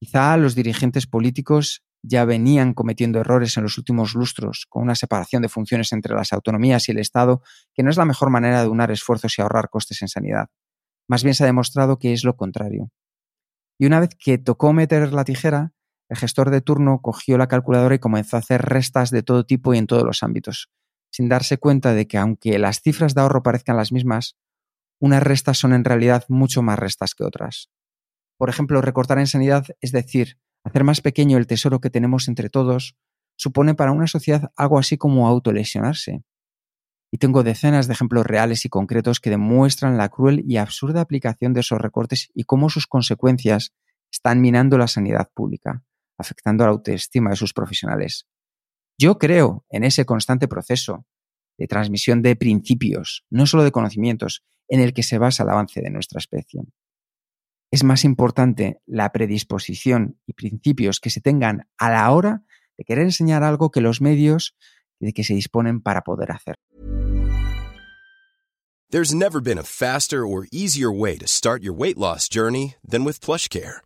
Quizá los dirigentes políticos ya venían cometiendo errores en los últimos lustros, con una separación de funciones entre las autonomías y el Estado, que no es la mejor manera de unar esfuerzos y ahorrar costes en sanidad. Más bien se ha demostrado que es lo contrario. Y una vez que tocó meter la tijera, el gestor de turno cogió la calculadora y comenzó a hacer restas de todo tipo y en todos los ámbitos, sin darse cuenta de que aunque las cifras de ahorro parezcan las mismas, unas restas son en realidad mucho más restas que otras. Por ejemplo, recortar en sanidad, es decir, Hacer más pequeño el tesoro que tenemos entre todos supone para una sociedad algo así como autolesionarse. Y tengo decenas de ejemplos reales y concretos que demuestran la cruel y absurda aplicación de esos recortes y cómo sus consecuencias están minando la sanidad pública, afectando la autoestima de sus profesionales. Yo creo en ese constante proceso de transmisión de principios, no solo de conocimientos, en el que se basa el avance de nuestra especie es más importante la predisposición y principios que se tengan a la hora de querer enseñar algo que los medios de que se disponen para poder hacer. There's never been a faster or easier way to start your weight loss journey than with PlushCare.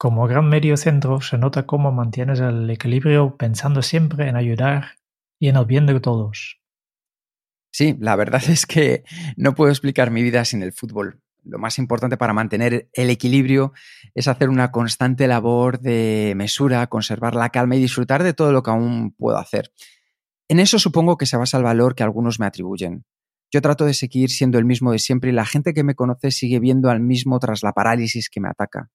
Como gran medio centro se nota cómo mantienes el equilibrio pensando siempre en ayudar y en el bien de todos. Sí, la verdad es que no puedo explicar mi vida sin el fútbol. Lo más importante para mantener el equilibrio es hacer una constante labor de mesura, conservar la calma y disfrutar de todo lo que aún puedo hacer. En eso supongo que se basa el valor que algunos me atribuyen. Yo trato de seguir siendo el mismo de siempre y la gente que me conoce sigue viendo al mismo tras la parálisis que me ataca.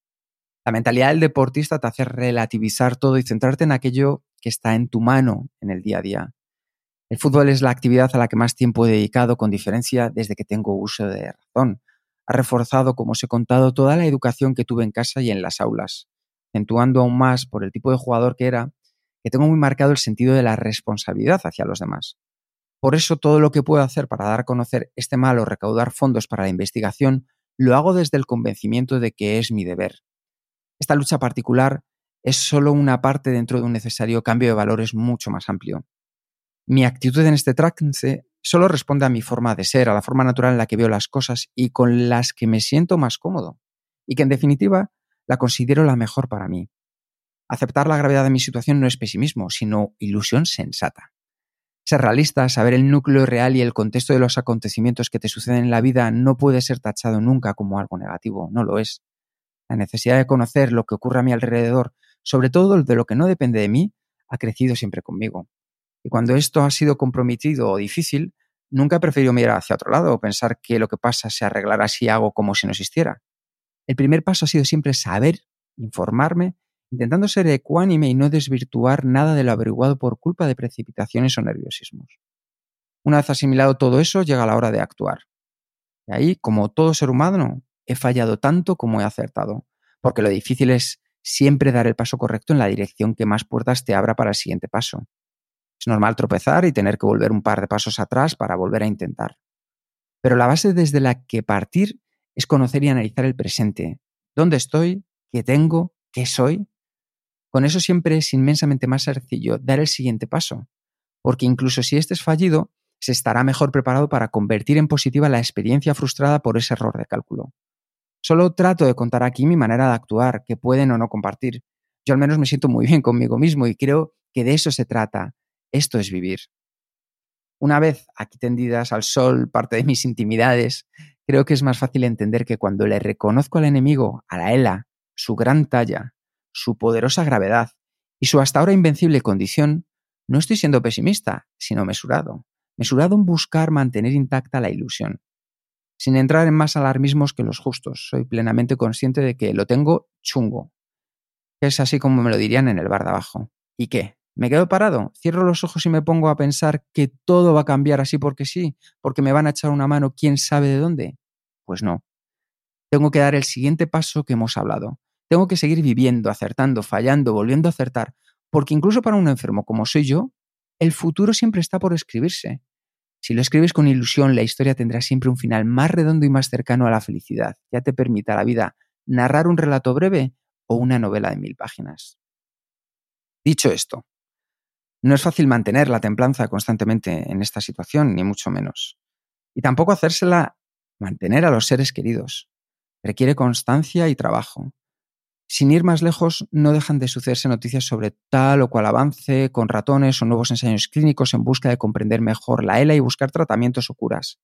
La mentalidad del deportista te hace relativizar todo y centrarte en aquello que está en tu mano en el día a día. El fútbol es la actividad a la que más tiempo he dedicado con diferencia desde que tengo uso de razón ha reforzado, como os he contado, toda la educación que tuve en casa y en las aulas, acentuando aún más por el tipo de jugador que era, que tengo muy marcado el sentido de la responsabilidad hacia los demás. Por eso todo lo que puedo hacer para dar a conocer este mal o recaudar fondos para la investigación, lo hago desde el convencimiento de que es mi deber. Esta lucha particular es solo una parte dentro de un necesario cambio de valores mucho más amplio. Mi actitud en este trance solo responde a mi forma de ser, a la forma natural en la que veo las cosas y con las que me siento más cómodo, y que en definitiva la considero la mejor para mí. Aceptar la gravedad de mi situación no es pesimismo, sino ilusión sensata. Ser realista, saber el núcleo real y el contexto de los acontecimientos que te suceden en la vida no puede ser tachado nunca como algo negativo, no lo es. La necesidad de conocer lo que ocurre a mi alrededor, sobre todo de lo que no depende de mí, ha crecido siempre conmigo. Y cuando esto ha sido comprometido o difícil, nunca he preferido mirar hacia otro lado o pensar que lo que pasa se arreglará si hago como si no existiera. El primer paso ha sido siempre saber, informarme, intentando ser ecuánime y no desvirtuar nada de lo averiguado por culpa de precipitaciones o nerviosismos. Una vez asimilado todo eso, llega la hora de actuar. Y ahí, como todo ser humano, he fallado tanto como he acertado, porque lo difícil es siempre dar el paso correcto en la dirección que más puertas te abra para el siguiente paso. Es normal tropezar y tener que volver un par de pasos atrás para volver a intentar. Pero la base desde la que partir es conocer y analizar el presente. ¿Dónde estoy? ¿Qué tengo? ¿Qué soy? Con eso siempre es inmensamente más sencillo dar el siguiente paso, porque incluso si este es fallido, se estará mejor preparado para convertir en positiva la experiencia frustrada por ese error de cálculo. Solo trato de contar aquí mi manera de actuar, que pueden o no compartir. Yo al menos me siento muy [LAUGHS] bien conmigo mismo y creo que de eso se trata, esto es vivir. Una vez aquí tendidas al sol parte de mis intimidades, creo que es más fácil entender que cuando le reconozco al enemigo, a la ELA, su gran talla, su poderosa gravedad y su hasta ahora invencible condición, no estoy siendo pesimista, sino mesurado. Mesurado en buscar mantener intacta la ilusión. Sin entrar en más alarmismos que los justos, soy plenamente consciente de que lo tengo chungo. Es así como me lo dirían en el bar de abajo. ¿Y qué? ¿Me quedo parado? ¿Cierro los ojos y me pongo a pensar que todo va a cambiar así porque sí? ¿Porque me van a echar una mano quién sabe de dónde? Pues no. Tengo que dar el siguiente paso que hemos hablado. Tengo que seguir viviendo, acertando, fallando, volviendo a acertar, porque incluso para un enfermo como soy yo, el futuro siempre está por escribirse. Si lo escribes con ilusión, la historia tendrá siempre un final más redondo y más cercano a la felicidad. Ya te permita la vida narrar un relato breve o una novela de mil páginas. Dicho esto, no es fácil mantener la templanza constantemente en esta situación, ni mucho menos. Y tampoco hacérsela mantener a los seres queridos. Requiere constancia y trabajo. Sin ir más lejos, no dejan de sucederse noticias sobre tal o cual avance con ratones o nuevos ensayos clínicos en busca de comprender mejor la ELA y buscar tratamientos o curas.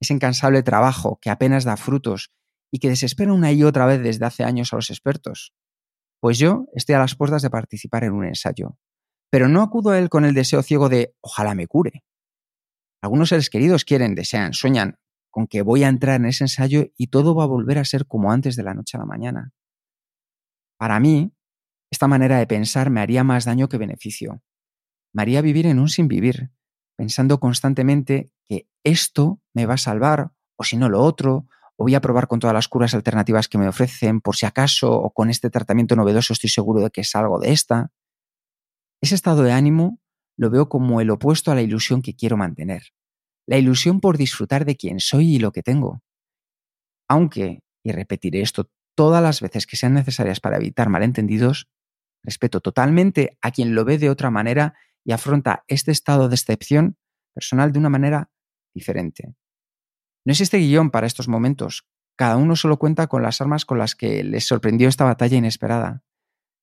Es incansable trabajo que apenas da frutos y que desespera una y otra vez desde hace años a los expertos. Pues yo estoy a las puertas de participar en un ensayo, pero no acudo a él con el deseo ciego de ojalá me cure. Algunos seres queridos quieren, desean, sueñan con que voy a entrar en ese ensayo y todo va a volver a ser como antes de la noche a la mañana. Para mí, esta manera de pensar me haría más daño que beneficio. Me haría vivir en un sin vivir, pensando constantemente que esto me va a salvar, o si no lo otro, o voy a probar con todas las curas alternativas que me ofrecen, por si acaso, o con este tratamiento novedoso estoy seguro de que salgo de esta. Ese estado de ánimo lo veo como el opuesto a la ilusión que quiero mantener. La ilusión por disfrutar de quién soy y lo que tengo. Aunque, y repetiré esto todas las veces que sean necesarias para evitar malentendidos, respeto totalmente a quien lo ve de otra manera y afronta este estado de excepción personal de una manera diferente. No existe guion para estos momentos. Cada uno solo cuenta con las armas con las que les sorprendió esta batalla inesperada.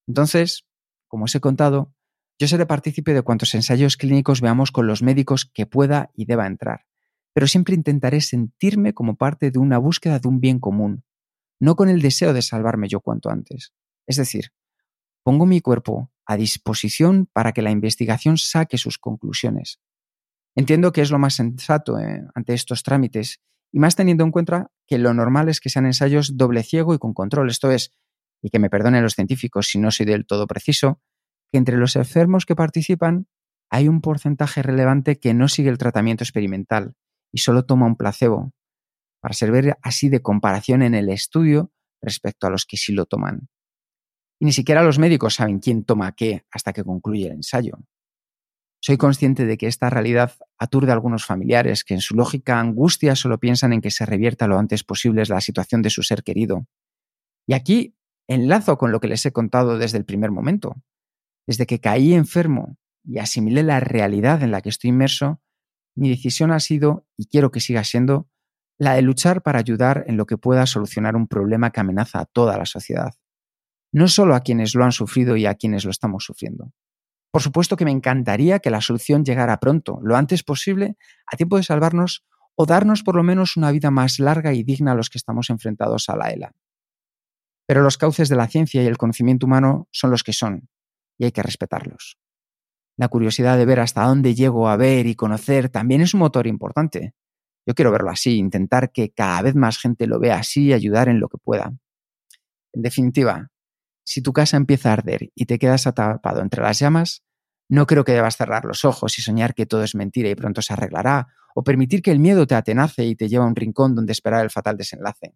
Entonces, como os he contado, yo seré partícipe de cuantos ensayos clínicos veamos con los médicos que pueda y deba entrar, pero siempre intentaré sentirme como parte de una búsqueda de un bien común, no con el deseo de salvarme yo cuanto antes. Es decir, pongo mi cuerpo a disposición para que la investigación saque sus conclusiones. Entiendo que es lo más sensato eh, ante estos trámites, y más teniendo en cuenta que lo normal es que sean ensayos doble ciego y con control, esto es, y que me perdonen los científicos si no soy del todo preciso, que entre los enfermos que participan hay un porcentaje relevante que no sigue el tratamiento experimental y solo toma un placebo, para servir así de comparación en el estudio respecto a los que sí lo toman. Y ni siquiera los médicos saben quién toma qué hasta que concluye el ensayo. Soy consciente de que esta realidad aturde a algunos familiares que en su lógica angustia solo piensan en que se revierta lo antes posible la situación de su ser querido. Y aquí enlazo con lo que les he contado desde el primer momento. Desde que caí enfermo y asimilé la realidad en la que estoy inmerso, mi decisión ha sido, y quiero que siga siendo, la de luchar para ayudar en lo que pueda solucionar un problema que amenaza a toda la sociedad. No solo a quienes lo han sufrido y a quienes lo estamos sufriendo. Por supuesto que me encantaría que la solución llegara pronto, lo antes posible, a tiempo de salvarnos o darnos por lo menos una vida más larga y digna a los que estamos enfrentados a la ELA. Pero los cauces de la ciencia y el conocimiento humano son los que son, y hay que respetarlos. La curiosidad de ver hasta dónde llego a ver y conocer también es un motor importante. Yo quiero verlo así, intentar que cada vez más gente lo vea así y ayudar en lo que pueda. En definitiva, si tu casa empieza a arder y te quedas atrapado entre las llamas, no creo que debas cerrar los ojos y soñar que todo es mentira y pronto se arreglará, o permitir que el miedo te atenace y te lleve a un rincón donde esperar el fatal desenlace.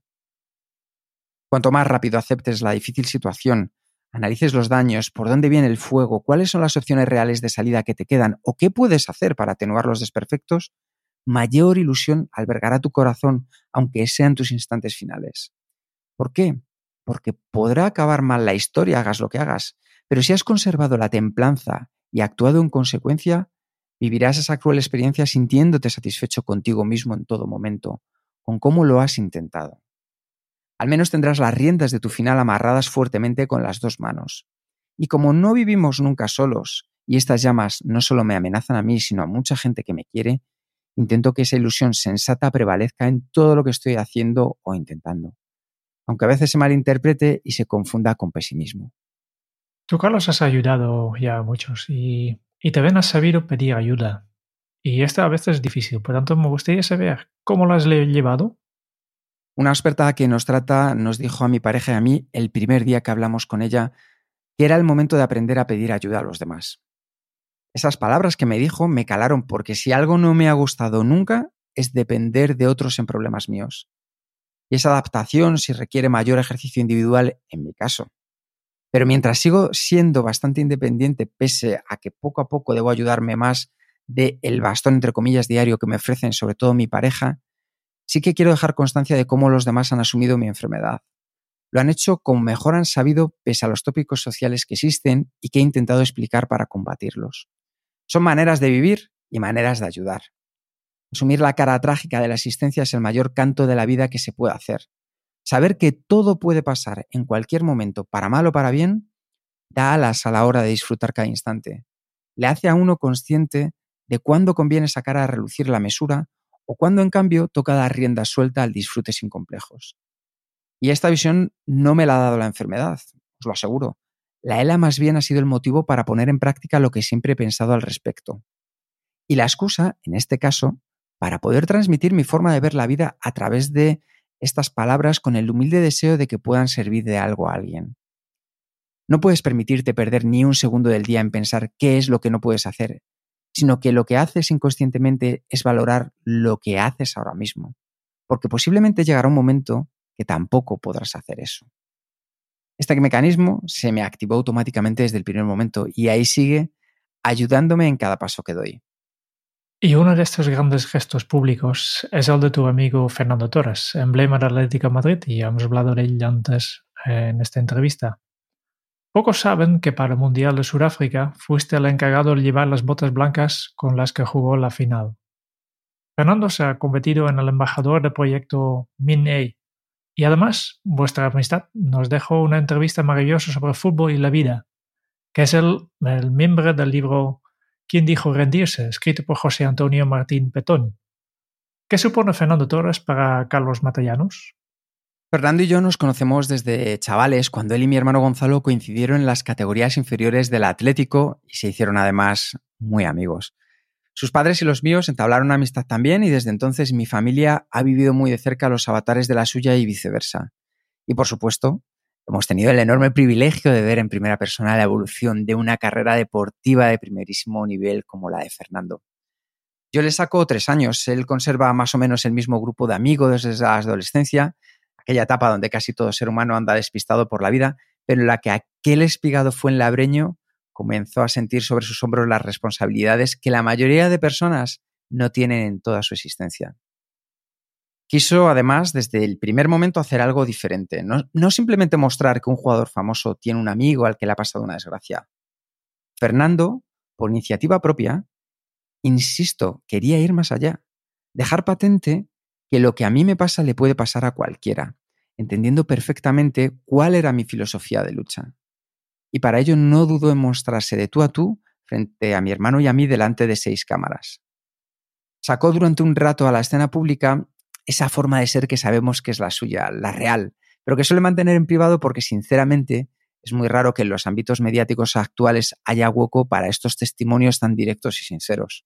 Cuanto más rápido aceptes la difícil situación, analices los daños, por dónde viene el fuego, cuáles son las opciones reales de salida que te quedan o qué puedes hacer para atenuar los desperfectos, mayor ilusión albergará tu corazón, aunque sean tus instantes finales. ¿Por qué? Porque podrá acabar mal la historia, hagas lo que hagas, pero si has conservado la templanza y actuado en consecuencia, vivirás esa cruel experiencia sintiéndote satisfecho contigo mismo en todo momento, con cómo lo has intentado. Al menos tendrás las riendas de tu final amarradas fuertemente con las dos manos. Y como no vivimos nunca solos, y estas llamas no solo me amenazan a mí, sino a mucha gente que me quiere, intento que esa ilusión sensata prevalezca en todo lo que estoy haciendo o intentando, aunque a veces se malinterprete y se confunda con pesimismo. Tú, Carlos, has ayudado ya a muchos y, y también has sabido pedir ayuda. Y esto a veces es difícil, por tanto me gustaría saber cómo lo has llevado. Una experta que nos trata nos dijo a mi pareja y a mí el primer día que hablamos con ella que era el momento de aprender a pedir ayuda a los demás. Esas palabras que me dijo me calaron porque si algo no me ha gustado nunca es depender de otros en problemas míos. Y esa adaptación si requiere mayor ejercicio individual en mi caso. Pero mientras sigo siendo bastante independiente, pese a que poco a poco debo ayudarme más de el bastón entre comillas diario que me ofrecen sobre todo mi pareja, sí que quiero dejar constancia de cómo los demás han asumido mi enfermedad. Lo han hecho como mejor han sabido pese a los tópicos sociales que existen y que he intentado explicar para combatirlos. Son maneras de vivir y maneras de ayudar. Asumir la cara trágica de la existencia es el mayor canto de la vida que se puede hacer. Saber que todo puede pasar en cualquier momento, para mal o para bien, da alas a la hora de disfrutar cada instante. Le hace a uno consciente de cuándo conviene sacar a relucir la mesura o cuándo en cambio toca dar rienda suelta al disfrute sin complejos. Y esta visión no me la ha dado la enfermedad, os lo aseguro. La ELA más bien ha sido el motivo para poner en práctica lo que siempre he pensado al respecto. Y la excusa, en este caso, para poder transmitir mi forma de ver la vida a través de estas palabras con el humilde deseo de que puedan servir de algo a alguien. No puedes permitirte perder ni un segundo del día en pensar qué es lo que no puedes hacer, sino que lo que haces inconscientemente es valorar lo que haces ahora mismo. porque posiblemente llegará un momento que tampoco podrás hacer eso. Este mecanismo se me activó automáticamente desde el primer momento y ahí sigue ayudándome en cada paso que doy. Y uno de estos grandes gestos públicos es el de tu amigo Fernando Torres, emblema del Atlético Madrid, y hemos hablado de él antes eh, en esta entrevista. Pocos saben que para el Mundial de Sudáfrica fuiste el encargado de llevar las botas blancas con las que jugó la final. Fernando se ha convertido en el embajador del proyecto MIN-A y además vuestra amistad nos dejó una entrevista maravillosa sobre el fútbol y la vida, que es el, el miembro del libro ¿Quién dijo rendirse?, escrito por José Antonio Martín Petón. ¿Qué supone Fernando Torres para Carlos Matallanos? Fernando y yo nos conocemos desde chavales, cuando él y mi hermano Gonzalo coincidieron en las categorías inferiores del Atlético y se hicieron además muy amigos. Sus padres y los míos entablaron amistad también y desde entonces mi familia ha vivido muy de cerca los avatares de la suya y viceversa. Y por supuesto, Hemos tenido el enorme privilegio de ver en primera persona la evolución de una carrera deportiva de primerísimo nivel como la de Fernando. Yo le saco tres años, él conserva más o menos el mismo grupo de amigos desde la adolescencia, aquella etapa donde casi todo ser humano anda despistado por la vida, pero en la que aquel espigado fue en labreño comenzó a sentir sobre sus hombros las responsabilidades que la mayoría de personas no tienen en toda su existencia. Quiso, además, desde el primer momento hacer algo diferente, no, simplemente mostrar que un jugador famoso tiene un amigo al que le ha pasado una desgracia. Fernando, por iniciativa propia, insisto, quería ir más allá, dejar patente que lo que a mí me pasa le puede pasar a cualquiera, entendiendo perfectamente cuál era mi filosofía de lucha. Y para ello no dudó en mostrarse de tú a tú frente a mi hermano y a mí delante de seis cámaras. Sacó durante un rato a la escena pública esa forma de ser que sabemos que es la suya, la real, pero que suele mantener en privado porque sinceramente es muy raro que en los ámbitos mediáticos actuales haya hueco para estos testimonios tan directos y sinceros.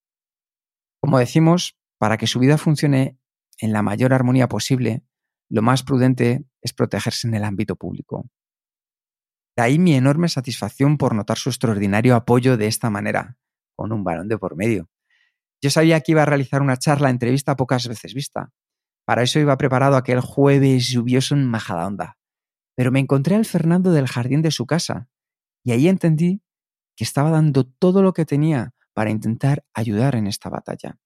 Como decimos, para que su vida funcione en la mayor armonía posible, lo más prudente es protegerse en el ámbito público. De ahí mi enorme satisfacción por notar su extraordinario apoyo de esta manera, con un varón de por medio. Yo sabía que iba a realizar una charla, entrevista pocas veces vista, para eso iba preparado aquel jueves lluvioso en Majadahonda. Pero me encontré al Fernando del jardín de su casa y ahí entendí que estaba dando todo lo que tenía para intentar ayudar en esta batalla.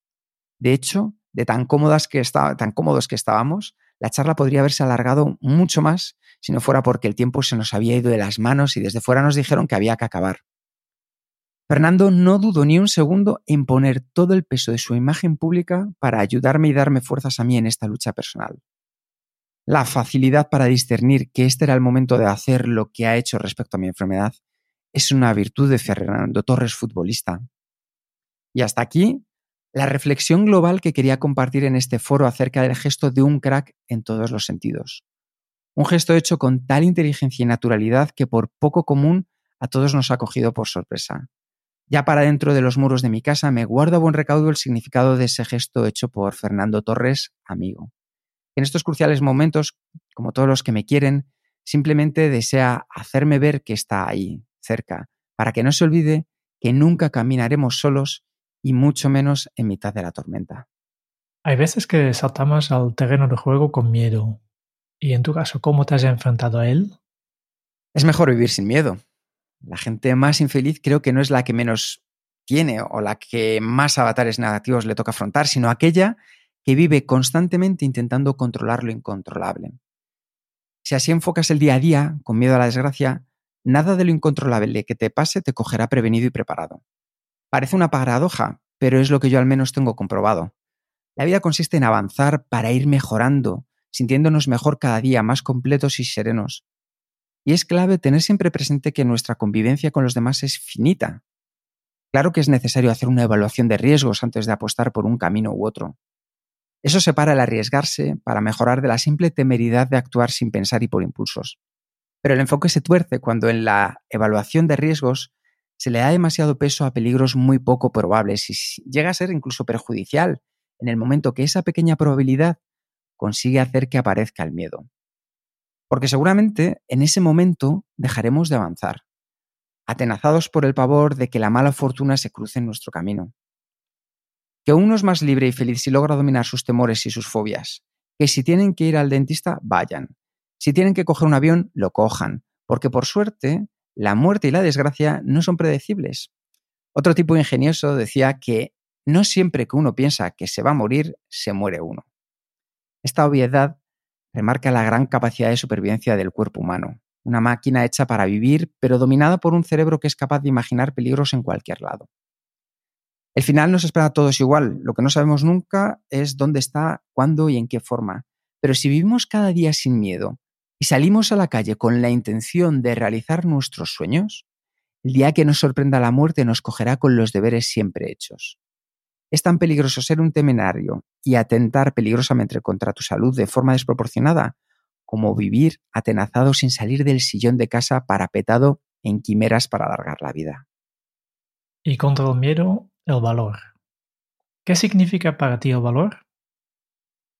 De hecho, de tan, cómodas que tan cómodos que estábamos, la charla podría haberse alargado mucho más si no fuera porque el tiempo se nos había ido de las manos y desde fuera nos dijeron que había que acabar. Fernando no dudó ni un segundo en poner todo el peso de su imagen pública para ayudarme y darme fuerzas a mí en esta lucha personal. La facilidad para discernir que este era el momento de hacer lo que ha hecho respecto a mi enfermedad es una virtud de Fernando Torres futbolista. Y hasta aquí la reflexión global que quería compartir en este foro acerca del gesto de un crack en todos los sentidos. Un gesto hecho con tal inteligencia y naturalidad que por poco común a todos nos ha cogido por sorpresa. Ya para dentro de los muros de mi casa me guardo a buen recaudo el significado de ese gesto hecho por Fernando Torres, amigo. En estos cruciales momentos, como todos los que me quieren, simplemente desea hacerme ver que está ahí, cerca, para que no se olvide que nunca caminaremos solos y mucho menos en mitad de la tormenta. Hay veces que saltamos al terreno de juego con miedo. ¿Y en tu caso, cómo te has enfrentado a él? Es mejor vivir sin miedo. La gente más infeliz creo que no es la que menos tiene o la que más avatares negativos le toca afrontar, sino aquella que vive constantemente intentando controlar lo incontrolable. Si así enfocas el día a día, con miedo a la desgracia, nada de lo incontrolable que te pase te cogerá prevenido y preparado. Parece una paradoja, pero es lo que yo al menos tengo comprobado. La vida consiste en avanzar para ir mejorando, sintiéndonos mejor cada día, más completos y serenos, y es clave tener siempre presente que nuestra convivencia con los demás es finita. Claro que es necesario hacer una evaluación de riesgos antes de apostar por un camino u otro. Eso separa el arriesgarse para mejorar de la simple temeridad de actuar sin pensar y por impulsos. Pero el enfoque se tuerce cuando en la evaluación de riesgos se le da demasiado peso a peligros muy poco probables y llega a ser incluso perjudicial en el momento que esa pequeña probabilidad consigue hacer que aparezca el miedo porque seguramente en ese momento dejaremos de avanzar, atenazados por el pavor de que la mala fortuna se cruce en nuestro camino. Que uno es más libre y feliz si logra dominar sus temores y sus fobias, que si tienen que ir al dentista, vayan. Si tienen que coger un avión, lo cojan, porque por suerte la muerte y la desgracia no son predecibles. Otro tipo ingenioso decía que no siempre que uno piensa que se va a morir, se muere uno. Esta obviedad remarca la gran capacidad de supervivencia del cuerpo humano, una máquina hecha para vivir, pero dominada por un cerebro que es capaz de imaginar peligros en cualquier lado. El final nos espera a todos igual, lo que no sabemos nunca es dónde está, cuándo y en qué forma. Pero si vivimos cada día sin miedo y salimos a la calle con la intención de realizar nuestros sueños, el día que nos sorprenda la muerte nos cogerá con los deberes siempre hechos. Es tan peligroso ser un temenario y atentar peligrosamente contra tu salud de forma desproporcionada como vivir atenazado sin salir del sillón de casa parapetado en quimeras para alargar la vida. Y contra el miedo, el valor. ¿Qué significa para ti el valor?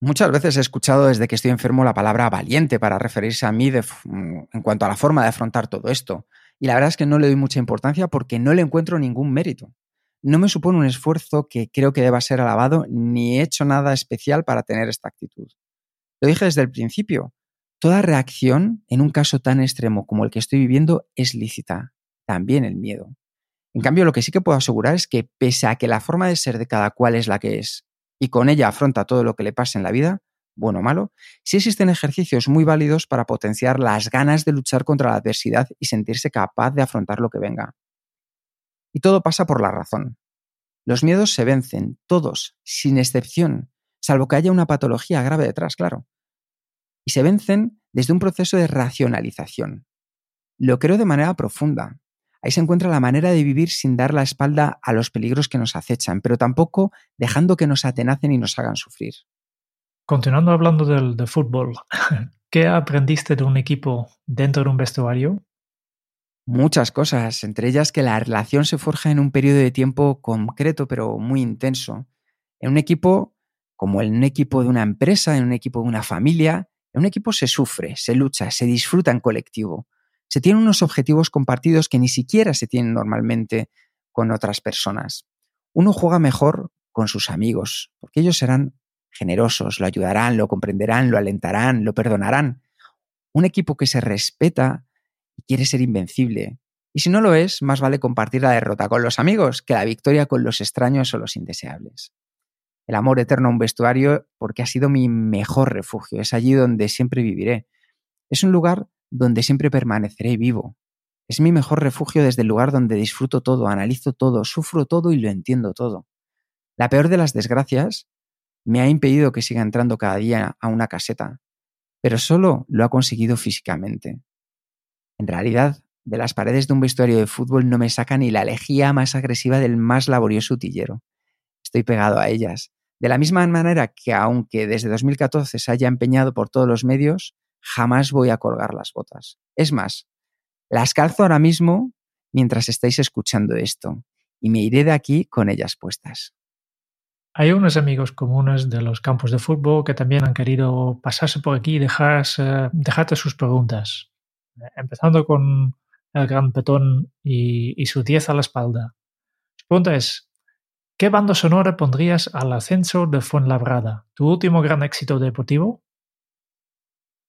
Muchas veces he escuchado desde que estoy enfermo la palabra valiente para referirse a mí en cuanto a la forma de afrontar todo esto. Y la verdad es que no le doy mucha importancia porque no le encuentro ningún mérito. No me supone un esfuerzo que creo que deba ser alabado ni he hecho nada especial para tener esta actitud. Lo dije desde el principio. Toda reacción en un caso tan extremo como el que estoy viviendo es lícita, también el miedo. En cambio, lo que sí que puedo asegurar es que pese a que la forma de ser de cada cual es la que es, y con ella afronta todo lo que le pasa en la vida, bueno o malo, sí existen ejercicios muy válidos para potenciar las ganas de luchar contra la adversidad y sentirse capaz de afrontar lo que venga. Y todo pasa por la razón. Los miedos se vencen, todos, sin excepción, salvo que haya una patología grave detrás, claro y se vencen desde un proceso de racionalización. Lo creo de manera profunda. Ahí se encuentra la manera de vivir sin dar la espalda a los peligros que nos acechan, pero tampoco dejando que nos atenacen y nos hagan sufrir. Continuando hablando del de fútbol, [LAUGHS] ¿qué aprendiste de un equipo dentro de un vestuario? Muchas cosas, entre ellas que la relación se forja en un periodo de tiempo concreto pero muy intenso. En un equipo, como en un equipo de una empresa, en un equipo de una familia, en un equipo se sufre, se lucha, se disfruta en colectivo. Se tienen unos objetivos compartidos que ni siquiera se tienen normalmente con otras personas. Uno juega mejor con sus amigos, porque ellos serán generosos, lo ayudarán, lo comprenderán, lo alentarán, lo perdonarán. Un equipo que se respeta y quiere ser invencible. Y si no lo es, más vale compartir la derrota con los amigos que la victoria con los extraños o los indeseables el amor eterno a un vestuario porque ha sido mi mejor refugio, es allí donde siempre viviré. Es un lugar donde siempre permaneceré vivo. Es mi mejor refugio desde el lugar donde disfruto todo, analizo todo, sufro todo y lo entiendo todo. La peor de las desgracias me ha impedido que siga entrando cada día a una caseta, pero solo lo ha conseguido físicamente. En realidad, de las paredes de un vestuario de fútbol no me saca ni la lejía más agresiva del más laborioso utillero. Estoy pegado a ellas, de la misma manera que aunque desde 2014 se haya empeñado por todos los medios, jamás voy a colgar las botas. Es más, las calzo ahora mismo mientras estáis escuchando esto y me iré de aquí con ellas puestas. Hay unos amigos comunes de los campos de fútbol que también han querido pasarse por aquí y dejarse, dejarte sus preguntas, empezando con el gran petón y, su 10 a la espalda. Su pregunta es, ¿Qué banda sonora pondrías al ascenso de Fuenlabrada? ¿Tu último gran éxito deportivo?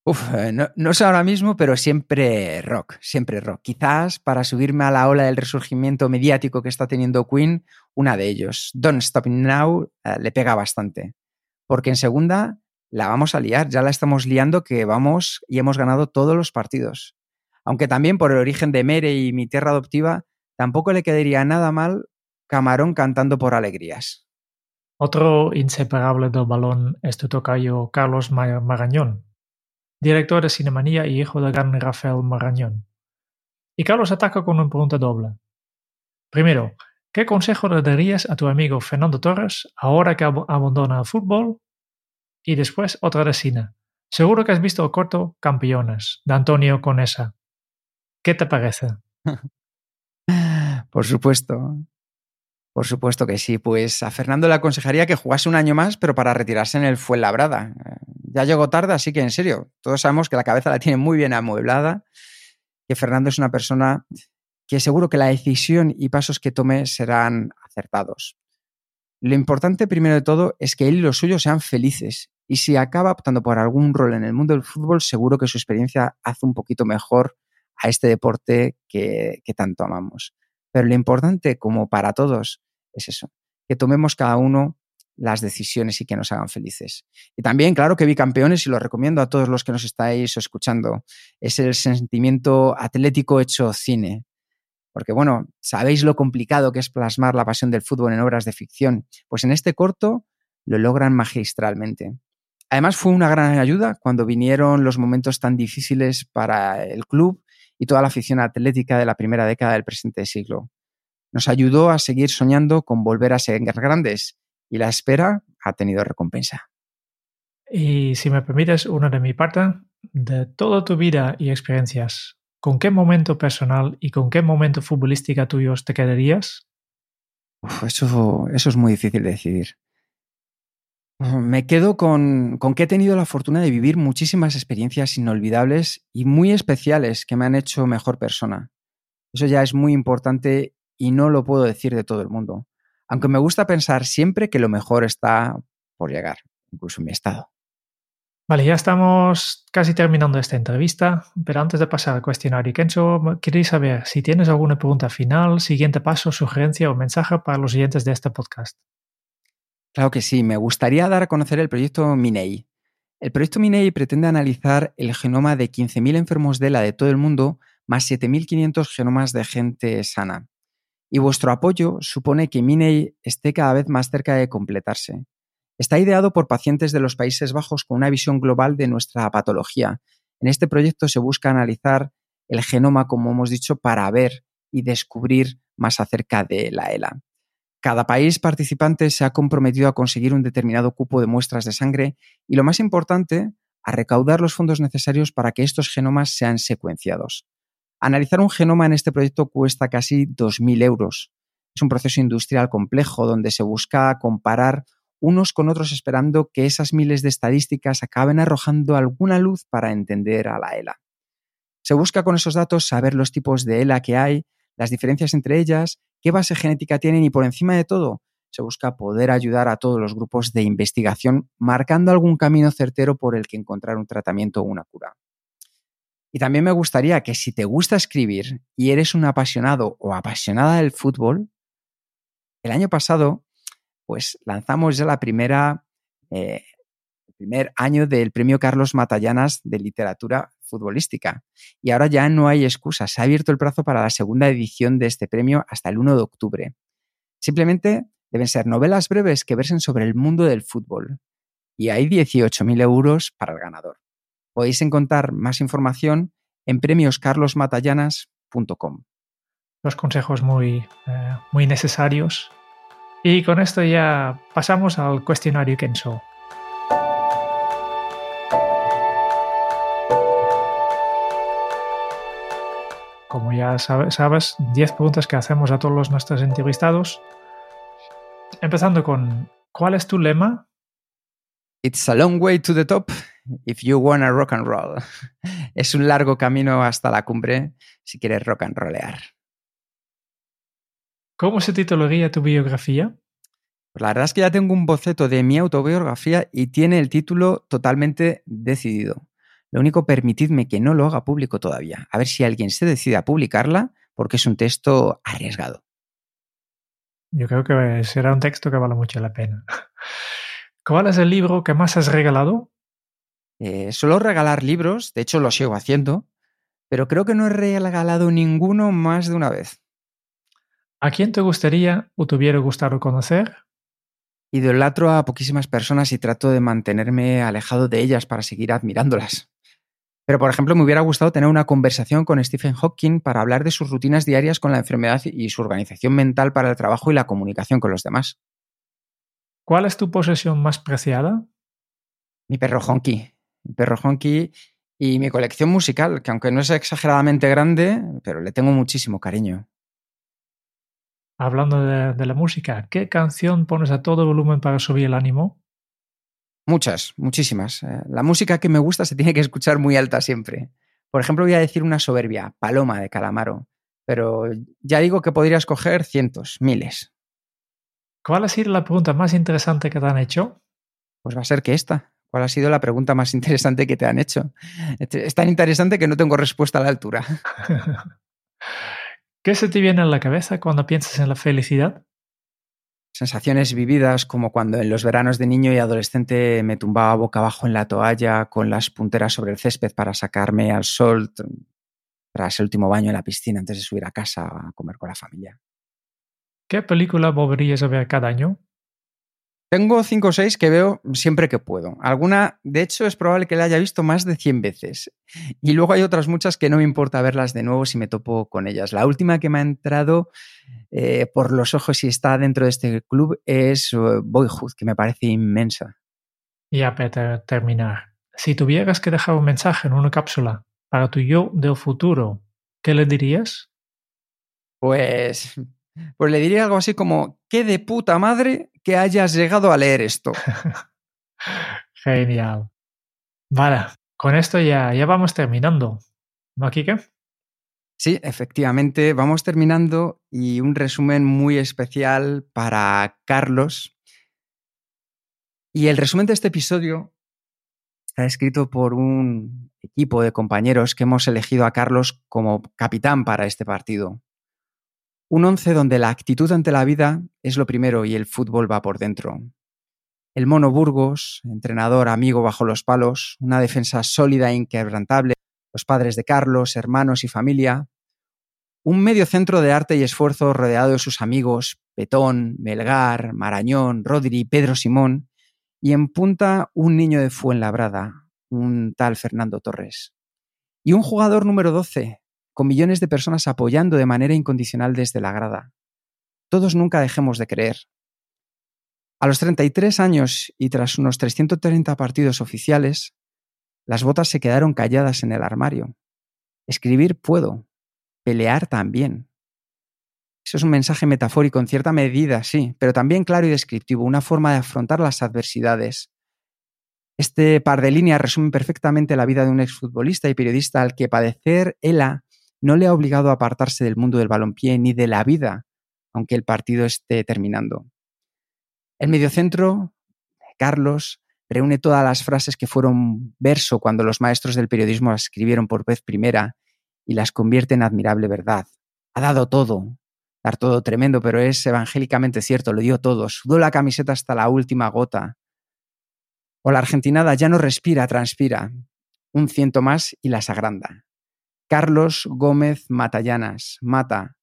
Uf, eh, no, no, sé ahora mismo, pero siempre rock, siempre rock. Quizás para subirme a la ola del resurgimiento mediático que está teniendo Queen, una de ellos. Don't Stop Now eh, le pega bastante. Porque en segunda la vamos a liar, ya la estamos liando que vamos y hemos ganado todos los partidos. Aunque también por el origen de Mere y mi tierra adoptiva, tampoco le quedaría nada mal Camarón cantando por alegrías. Otro inseparable del balón es tu tocayo Carlos Marañón, director de Cinemanía y hijo del gran Rafael Marañón. Y Carlos ataca con una pregunta doble. Primero, ¿qué consejo le darías a tu amigo Fernando Torres ahora que abandona el fútbol? Y después otra de cine. Seguro que has visto el corto Campeones, de Antonio Conesa. ¿Qué te parece? Por supuesto. Por supuesto que sí. Pues a Fernando le aconsejaría que jugase un año más, pero para retirarse en el Fuenlabrada. Eh, ya llegó tarde, así que en serio, todos sabemos que la cabeza la tiene muy bien amueblada, que Fernando es una persona que seguro que la decisión y pasos que tome serán acertados. Lo importante, primero de todo, es que él y los suyos sean felices. Y si acaba optando por algún rol en el mundo del fútbol, seguro que su experiencia hace un poquito mejor a este deporte que, tanto amamos. Pero lo importante, como para todos, es eso, que tomemos cada uno las decisiones y que nos hagan felices. Y también, claro que vi campeones y lo recomiendo a todos los que nos estáis escuchando. Es el sentimiento atlético hecho cine. Porque, bueno, sabéis lo complicado que es plasmar la pasión del fútbol en obras de ficción. Pues en este corto lo logran magistralmente. Además, fue una gran ayuda cuando vinieron los momentos tan difíciles para el club y toda la afición atlética de la primera década del presente siglo. Nos ayudó a seguir soñando con volver a ser grandes y la espera ha tenido recompensa. Y si me permites, una de mi parte, de toda tu vida y experiencias, ¿con qué momento personal y con qué momento futbolística tuyos te quedarías? eso, eso es muy difícil de decidir. Me quedo con, con, que he tenido la fortuna de vivir muchísimas experiencias inolvidables y muy especiales que me han hecho mejor persona. Eso ya es muy importante y no lo puedo decir de todo el mundo aunque me gusta pensar siempre que lo mejor está por llegar, incluso en mi estado. Vale, ya estamos casi terminando esta entrevista, pero antes de pasar al cuestionario Kenzo, queréis saber si tienes alguna pregunta final, siguiente paso, sugerencia o mensaje para los oyentes de este podcast. Claro que sí, me gustaría dar a conocer el proyecto Minei. El proyecto Minei pretende analizar el genoma de 15.000 enfermos de ELA de todo el mundo, más 7.500 genomas de gente sana y vuestro apoyo supone que Minei esté cada vez más cerca de completarse. Está ideado por pacientes de los Países Bajos con una visión global de nuestra patología. En este proyecto se busca analizar el genoma, como hemos dicho, para ver y descubrir más acerca de la ELA. Cada país participante se ha comprometido a conseguir un determinado cupo de muestras de sangre y, lo más importante, a recaudar los fondos necesarios para que estos genomas sean secuenciados. Analizar un genoma en este proyecto cuesta casi 2.000 euros. Es un proceso industrial complejo donde se busca comparar unos con otros esperando que esas miles de estadísticas acaben arrojando alguna luz para entender a la ELA. Se busca con esos datos saber los tipos de ELA que hay, las diferencias entre ellas, qué base genética tienen y por encima de todo, se busca poder ayudar a todos los grupos de investigación marcando algún camino certero por el que encontrar un tratamiento o una cura. Y también me gustaría que si te gusta escribir y eres un apasionado o apasionada del fútbol, el año pasado, pues lanzamos ya la primera, eh, el primer año del premio Carlos Matallanas de literatura futbolística. Y ahora ya no hay excusas. Se ha abierto el plazo para la segunda edición de este premio hasta el 1 de octubre. Simplemente deben ser novelas breves que versen sobre el mundo del fútbol. Y hay 18.000 euros para el ganador. Podéis encontrar más información en premioscarlosmatallanas.com. Los consejos muy, eh, muy necesarios. Y con esto ya pasamos al cuestionario Kenso. Como ya sabes, 10 preguntas que hacemos a todos nuestros entrevistados. Empezando con, ¿cuál es tu lema? It's a long way to the top if you wanna rock and roll. [LAUGHS] Es un largo camino hasta la cumbre si quieres rock and rollear. ¿Cómo se titularía tu biografía? Pues la verdad es que ya tengo un boceto de mi autobiografía y tiene el título totalmente decidido. Lo único, permitidme que no lo haga público todavía. A ver si alguien se decide a publicarla porque es un texto arriesgado. Yo creo que será un texto que vale mucho la pena. ¿Cuál es el libro que más has regalado? Eh, suelo regalar libros, de hecho lo sigo haciendo, pero creo que no he regalado ninguno más de una vez. ¿A quién te gustaría o te hubiera gustado conocer? Idolatro a poquísimas personas y trato de mantenerme alejado de ellas para seguir admirándolas. Pero, por ejemplo, me hubiera gustado tener una conversación con Stephen Hawking para hablar de sus rutinas diarias con la enfermedad y su organización mental para el trabajo y la comunicación con los demás. ¿Cuál es tu posesión más preciada? Mi perro Honky perro honky y mi colección musical, que aunque no es exageradamente grande, pero le tengo muchísimo cariño. Hablando de, la música, ¿qué canción pones a todo volumen para subir el ánimo? Muchas, muchísimas. Eh, la música que me gusta se tiene que escuchar muy alta siempre. Por ejemplo, voy a decir una soberbia, Paloma de Calamaro, pero ya digo que podría escoger cientos, miles. ¿Cuál ha sido la pregunta más interesante que te han hecho? Pues va a ser que esta. ¿Cuál ha sido la pregunta más interesante que te han hecho? Es tan interesante que no tengo respuesta a la altura. [LAUGHS] ¿Qué se te viene a la cabeza cuando piensas en la felicidad? Sensaciones vividas como cuando en los veranos de niño y adolescente me tumbaba boca abajo en la toalla con las punteras sobre el césped para sacarme al sol tras el último baño en la piscina antes de subir a casa a comer con la familia. ¿Qué película volverías a ver cada año? Tengo cinco o seis que veo siempre que puedo. Alguna, de hecho, es probable que la haya visto más de 100 veces. Y luego hay otras muchas que no me importa verlas de nuevo si me topo con ellas. La última que me ha entrado eh, por los ojos y está dentro de este club es eh, Boyhood, que me parece inmensa. Y a terminar, si tuvieras que dejar un mensaje en una cápsula para tu yo del futuro, ¿qué le dirías? Pues pues le diría algo así como, qué de puta madre que hayas llegado a leer esto. [LAUGHS] Genial. Vale, con esto ya, ya vamos terminando. ¿No, Kike? Sí, efectivamente, vamos terminando y un resumen muy especial para Carlos. Y el resumen de este episodio está escrito por un equipo de compañeros que hemos elegido a Carlos como capitán para este partido. Un once donde la actitud ante la vida es lo primero y el fútbol va por dentro. El mono Burgos, entrenador amigo bajo los palos, una defensa sólida e inquebrantable, los padres de Carlos, hermanos y familia, un medio centro de arte y esfuerzo rodeado de sus amigos Petón, Melgar, Marañón, Rodri, Pedro Simón, y en punta un niño de Fuenlabrada, un tal Fernando Torres. Y un jugador número 12, con millones de personas apoyando de manera incondicional desde la grada. Todos nunca dejemos de creer. A los 33 años y tras unos 330 partidos oficiales, las botas se quedaron calladas en el armario. Escribir puedo, pelear también. Eso es un mensaje metafórico en cierta medida, sí, pero también claro y descriptivo, una forma de afrontar las adversidades. Este par de líneas resume perfectamente la vida de un exfutbolista y periodista al que padecer ELA no le ha obligado a apartarse del mundo del balompié ni de la vida, aunque el partido esté terminando. El mediocentro, Carlos, reúne todas las frases que fueron verso cuando los maestros del periodismo las escribieron por vez primera y las convierte en admirable verdad. Ha dado todo, dar todo tremendo, pero es evangélicamente cierto, lo dio todo, sudó la camiseta hasta la última gota. O la argentinada ya no respira, transpira, un ciento más y las agranda. Carlos Gómez Matallanas, Mata.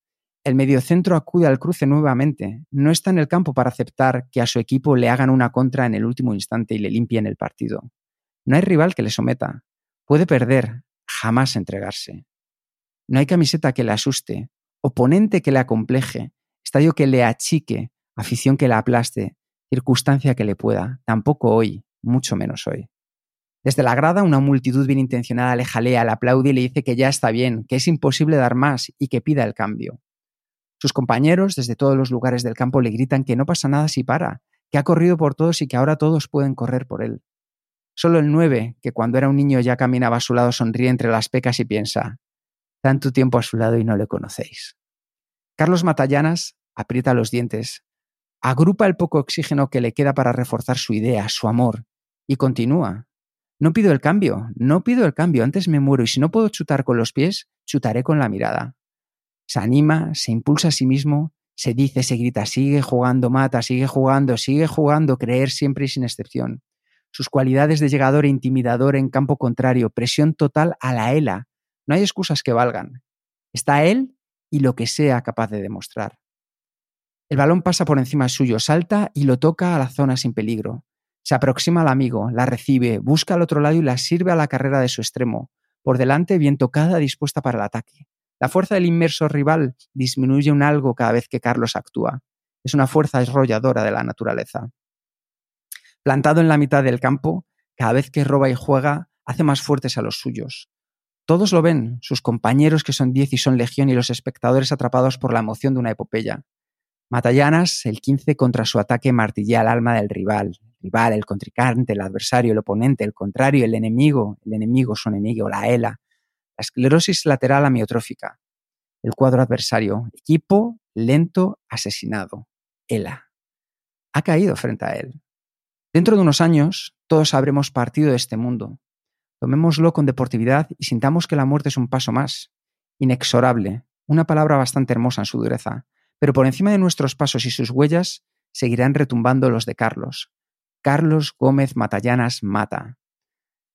El mediocentro acude al cruce nuevamente. No está en el campo para aceptar que a su equipo le hagan una contra en el último instante y le limpien el partido. No hay rival que le someta. Puede perder, jamás entregarse. No hay camiseta que le asuste, oponente que le acompleje, estadio que le achique, afición que le aplaste, circunstancia que le pueda. Tampoco hoy, mucho menos hoy. Desde la grada, una multitud bien intencionada le jalea, le aplaude y le dice que ya está bien, que es imposible dar más y que pida el cambio. Sus compañeros, desde todos los lugares del campo, le gritan que no pasa nada si para, que ha corrido por todos y que ahora todos pueden correr por él. Solo el 9, que cuando era un niño ya caminaba a su lado, sonríe entre las pecas y piensa, tanto tiempo a su lado y no le conocéis. Carlos Matallanas aprieta los dientes, agrupa el poco oxígeno que le queda para reforzar su idea, su amor, y continúa, no pido el cambio, no pido el cambio, antes me muero y si no puedo chutar con los pies, chutaré con la mirada. Se anima, se impulsa a sí mismo, se dice, se grita, sigue jugando, mata, sigue jugando, sigue jugando, creer siempre y sin excepción. Sus cualidades de llegador e intimidador en campo contrario, presión total a la ELA. No hay excusas que valgan. Está él y lo que sea capaz de demostrar. El balón pasa por encima suyo, salta y lo toca a la zona sin peligro. Se aproxima al amigo, la recibe, busca al otro lado y la sirve a la carrera de su extremo. Por delante, bien tocada, dispuesta para el ataque. La fuerza del inmerso rival disminuye un algo cada vez que Carlos actúa. Es una fuerza esrolladora de la naturaleza. Plantado en la mitad del campo, cada vez que roba y juega, hace más fuertes a los suyos. Todos lo ven, sus compañeros que son diez y son legión y los espectadores atrapados por la emoción de una epopeya. Matallanas, el 15 contra su ataque martillea al alma del rival, rival, el contrincante, el adversario, el oponente, el contrario, el enemigo, el enemigo, su enemigo, la ELA, la esclerosis lateral amiotrófica, el cuadro adversario, equipo lento asesinado, ELA. ha caído frente a él. Dentro de unos años, todos habremos partido de este mundo. Tomémoslo con deportividad y sintamos que la muerte es un paso más, inexorable, una palabra bastante hermosa en su dureza, pero por encima de nuestros pasos y sus huellas seguirán retumbando los de Carlos. Carlos Gómez Matallanas Mata.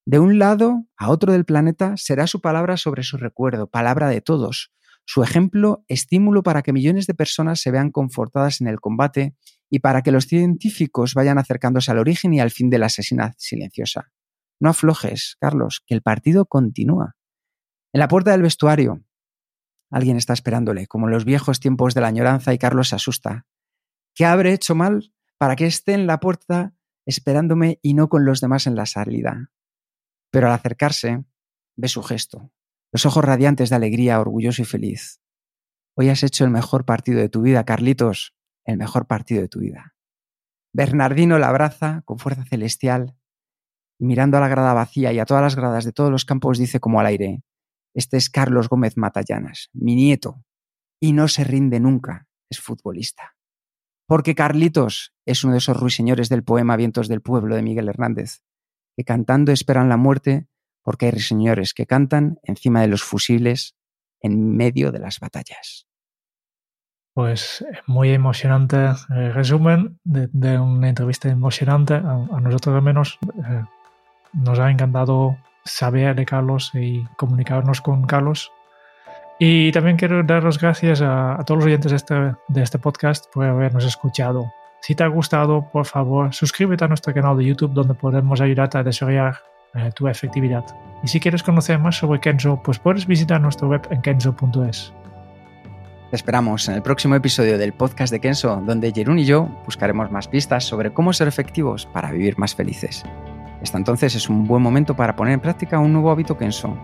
De un lado a otro del planeta será su palabra sobre su recuerdo, palabra de todos, su ejemplo, estímulo para que millones de personas se vean confortadas en el combate y para que los científicos vayan acercándose al origen y al fin de la asesina silenciosa. No aflojes, Carlos, que el partido continúa. En la puerta del vestuario, alguien está esperándole, como en los viejos tiempos de la añoranza, y Carlos se asusta. ¿Qué habré hecho mal para que esté en la puerta esperándome y no con los demás en la salida? Pero al acercarse, ve su gesto, los ojos radiantes de alegría, orgulloso y feliz. Hoy has hecho el mejor partido de tu vida, Carlitos, el mejor partido de tu vida. Bernardino la abraza con fuerza celestial y mirando a la grada vacía y a todas las gradas de todos los campos dice como al aire, este es Carlos Gómez Matallanas, mi nieto, y no se rinde nunca, es futbolista. Porque Carlitos es uno de esos ruiseñores del poema Vientos del Pueblo de Miguel Hernández, que cantando esperan la muerte porque hay señores que cantan encima de los fusiles en medio de las batallas. Pues muy emocionante eh, resumen de, una entrevista emocionante. A, nosotros al menos eh, nos ha encantado saber de Carlos y comunicarnos con Carlos. Y también quiero dar las gracias a, todos los oyentes de este, de este podcast por habernos escuchado. Si te ha gustado, por favor, suscríbete a nuestro canal de YouTube donde podemos ayudarte a desarrollar eh, tu efectividad. Y si quieres conocer más sobre Kenzo, pues puedes visitar nuestra web en kenzo.es. Te esperamos en el próximo episodio del podcast de Kenzo, donde Jerún y yo buscaremos más pistas sobre cómo ser efectivos para vivir más felices. Hasta entonces es un buen momento para poner en práctica un nuevo hábito Kenzo.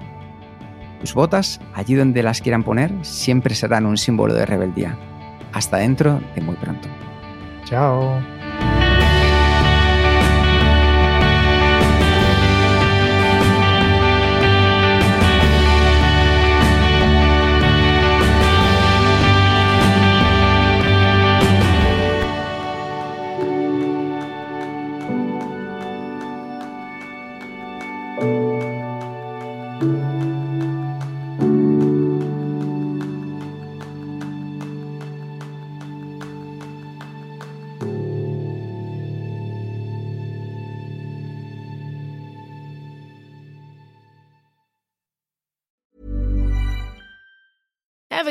Tus botas, allí donde las quieran poner, siempre serán un símbolo de rebeldía. Hasta dentro de muy pronto. Chao.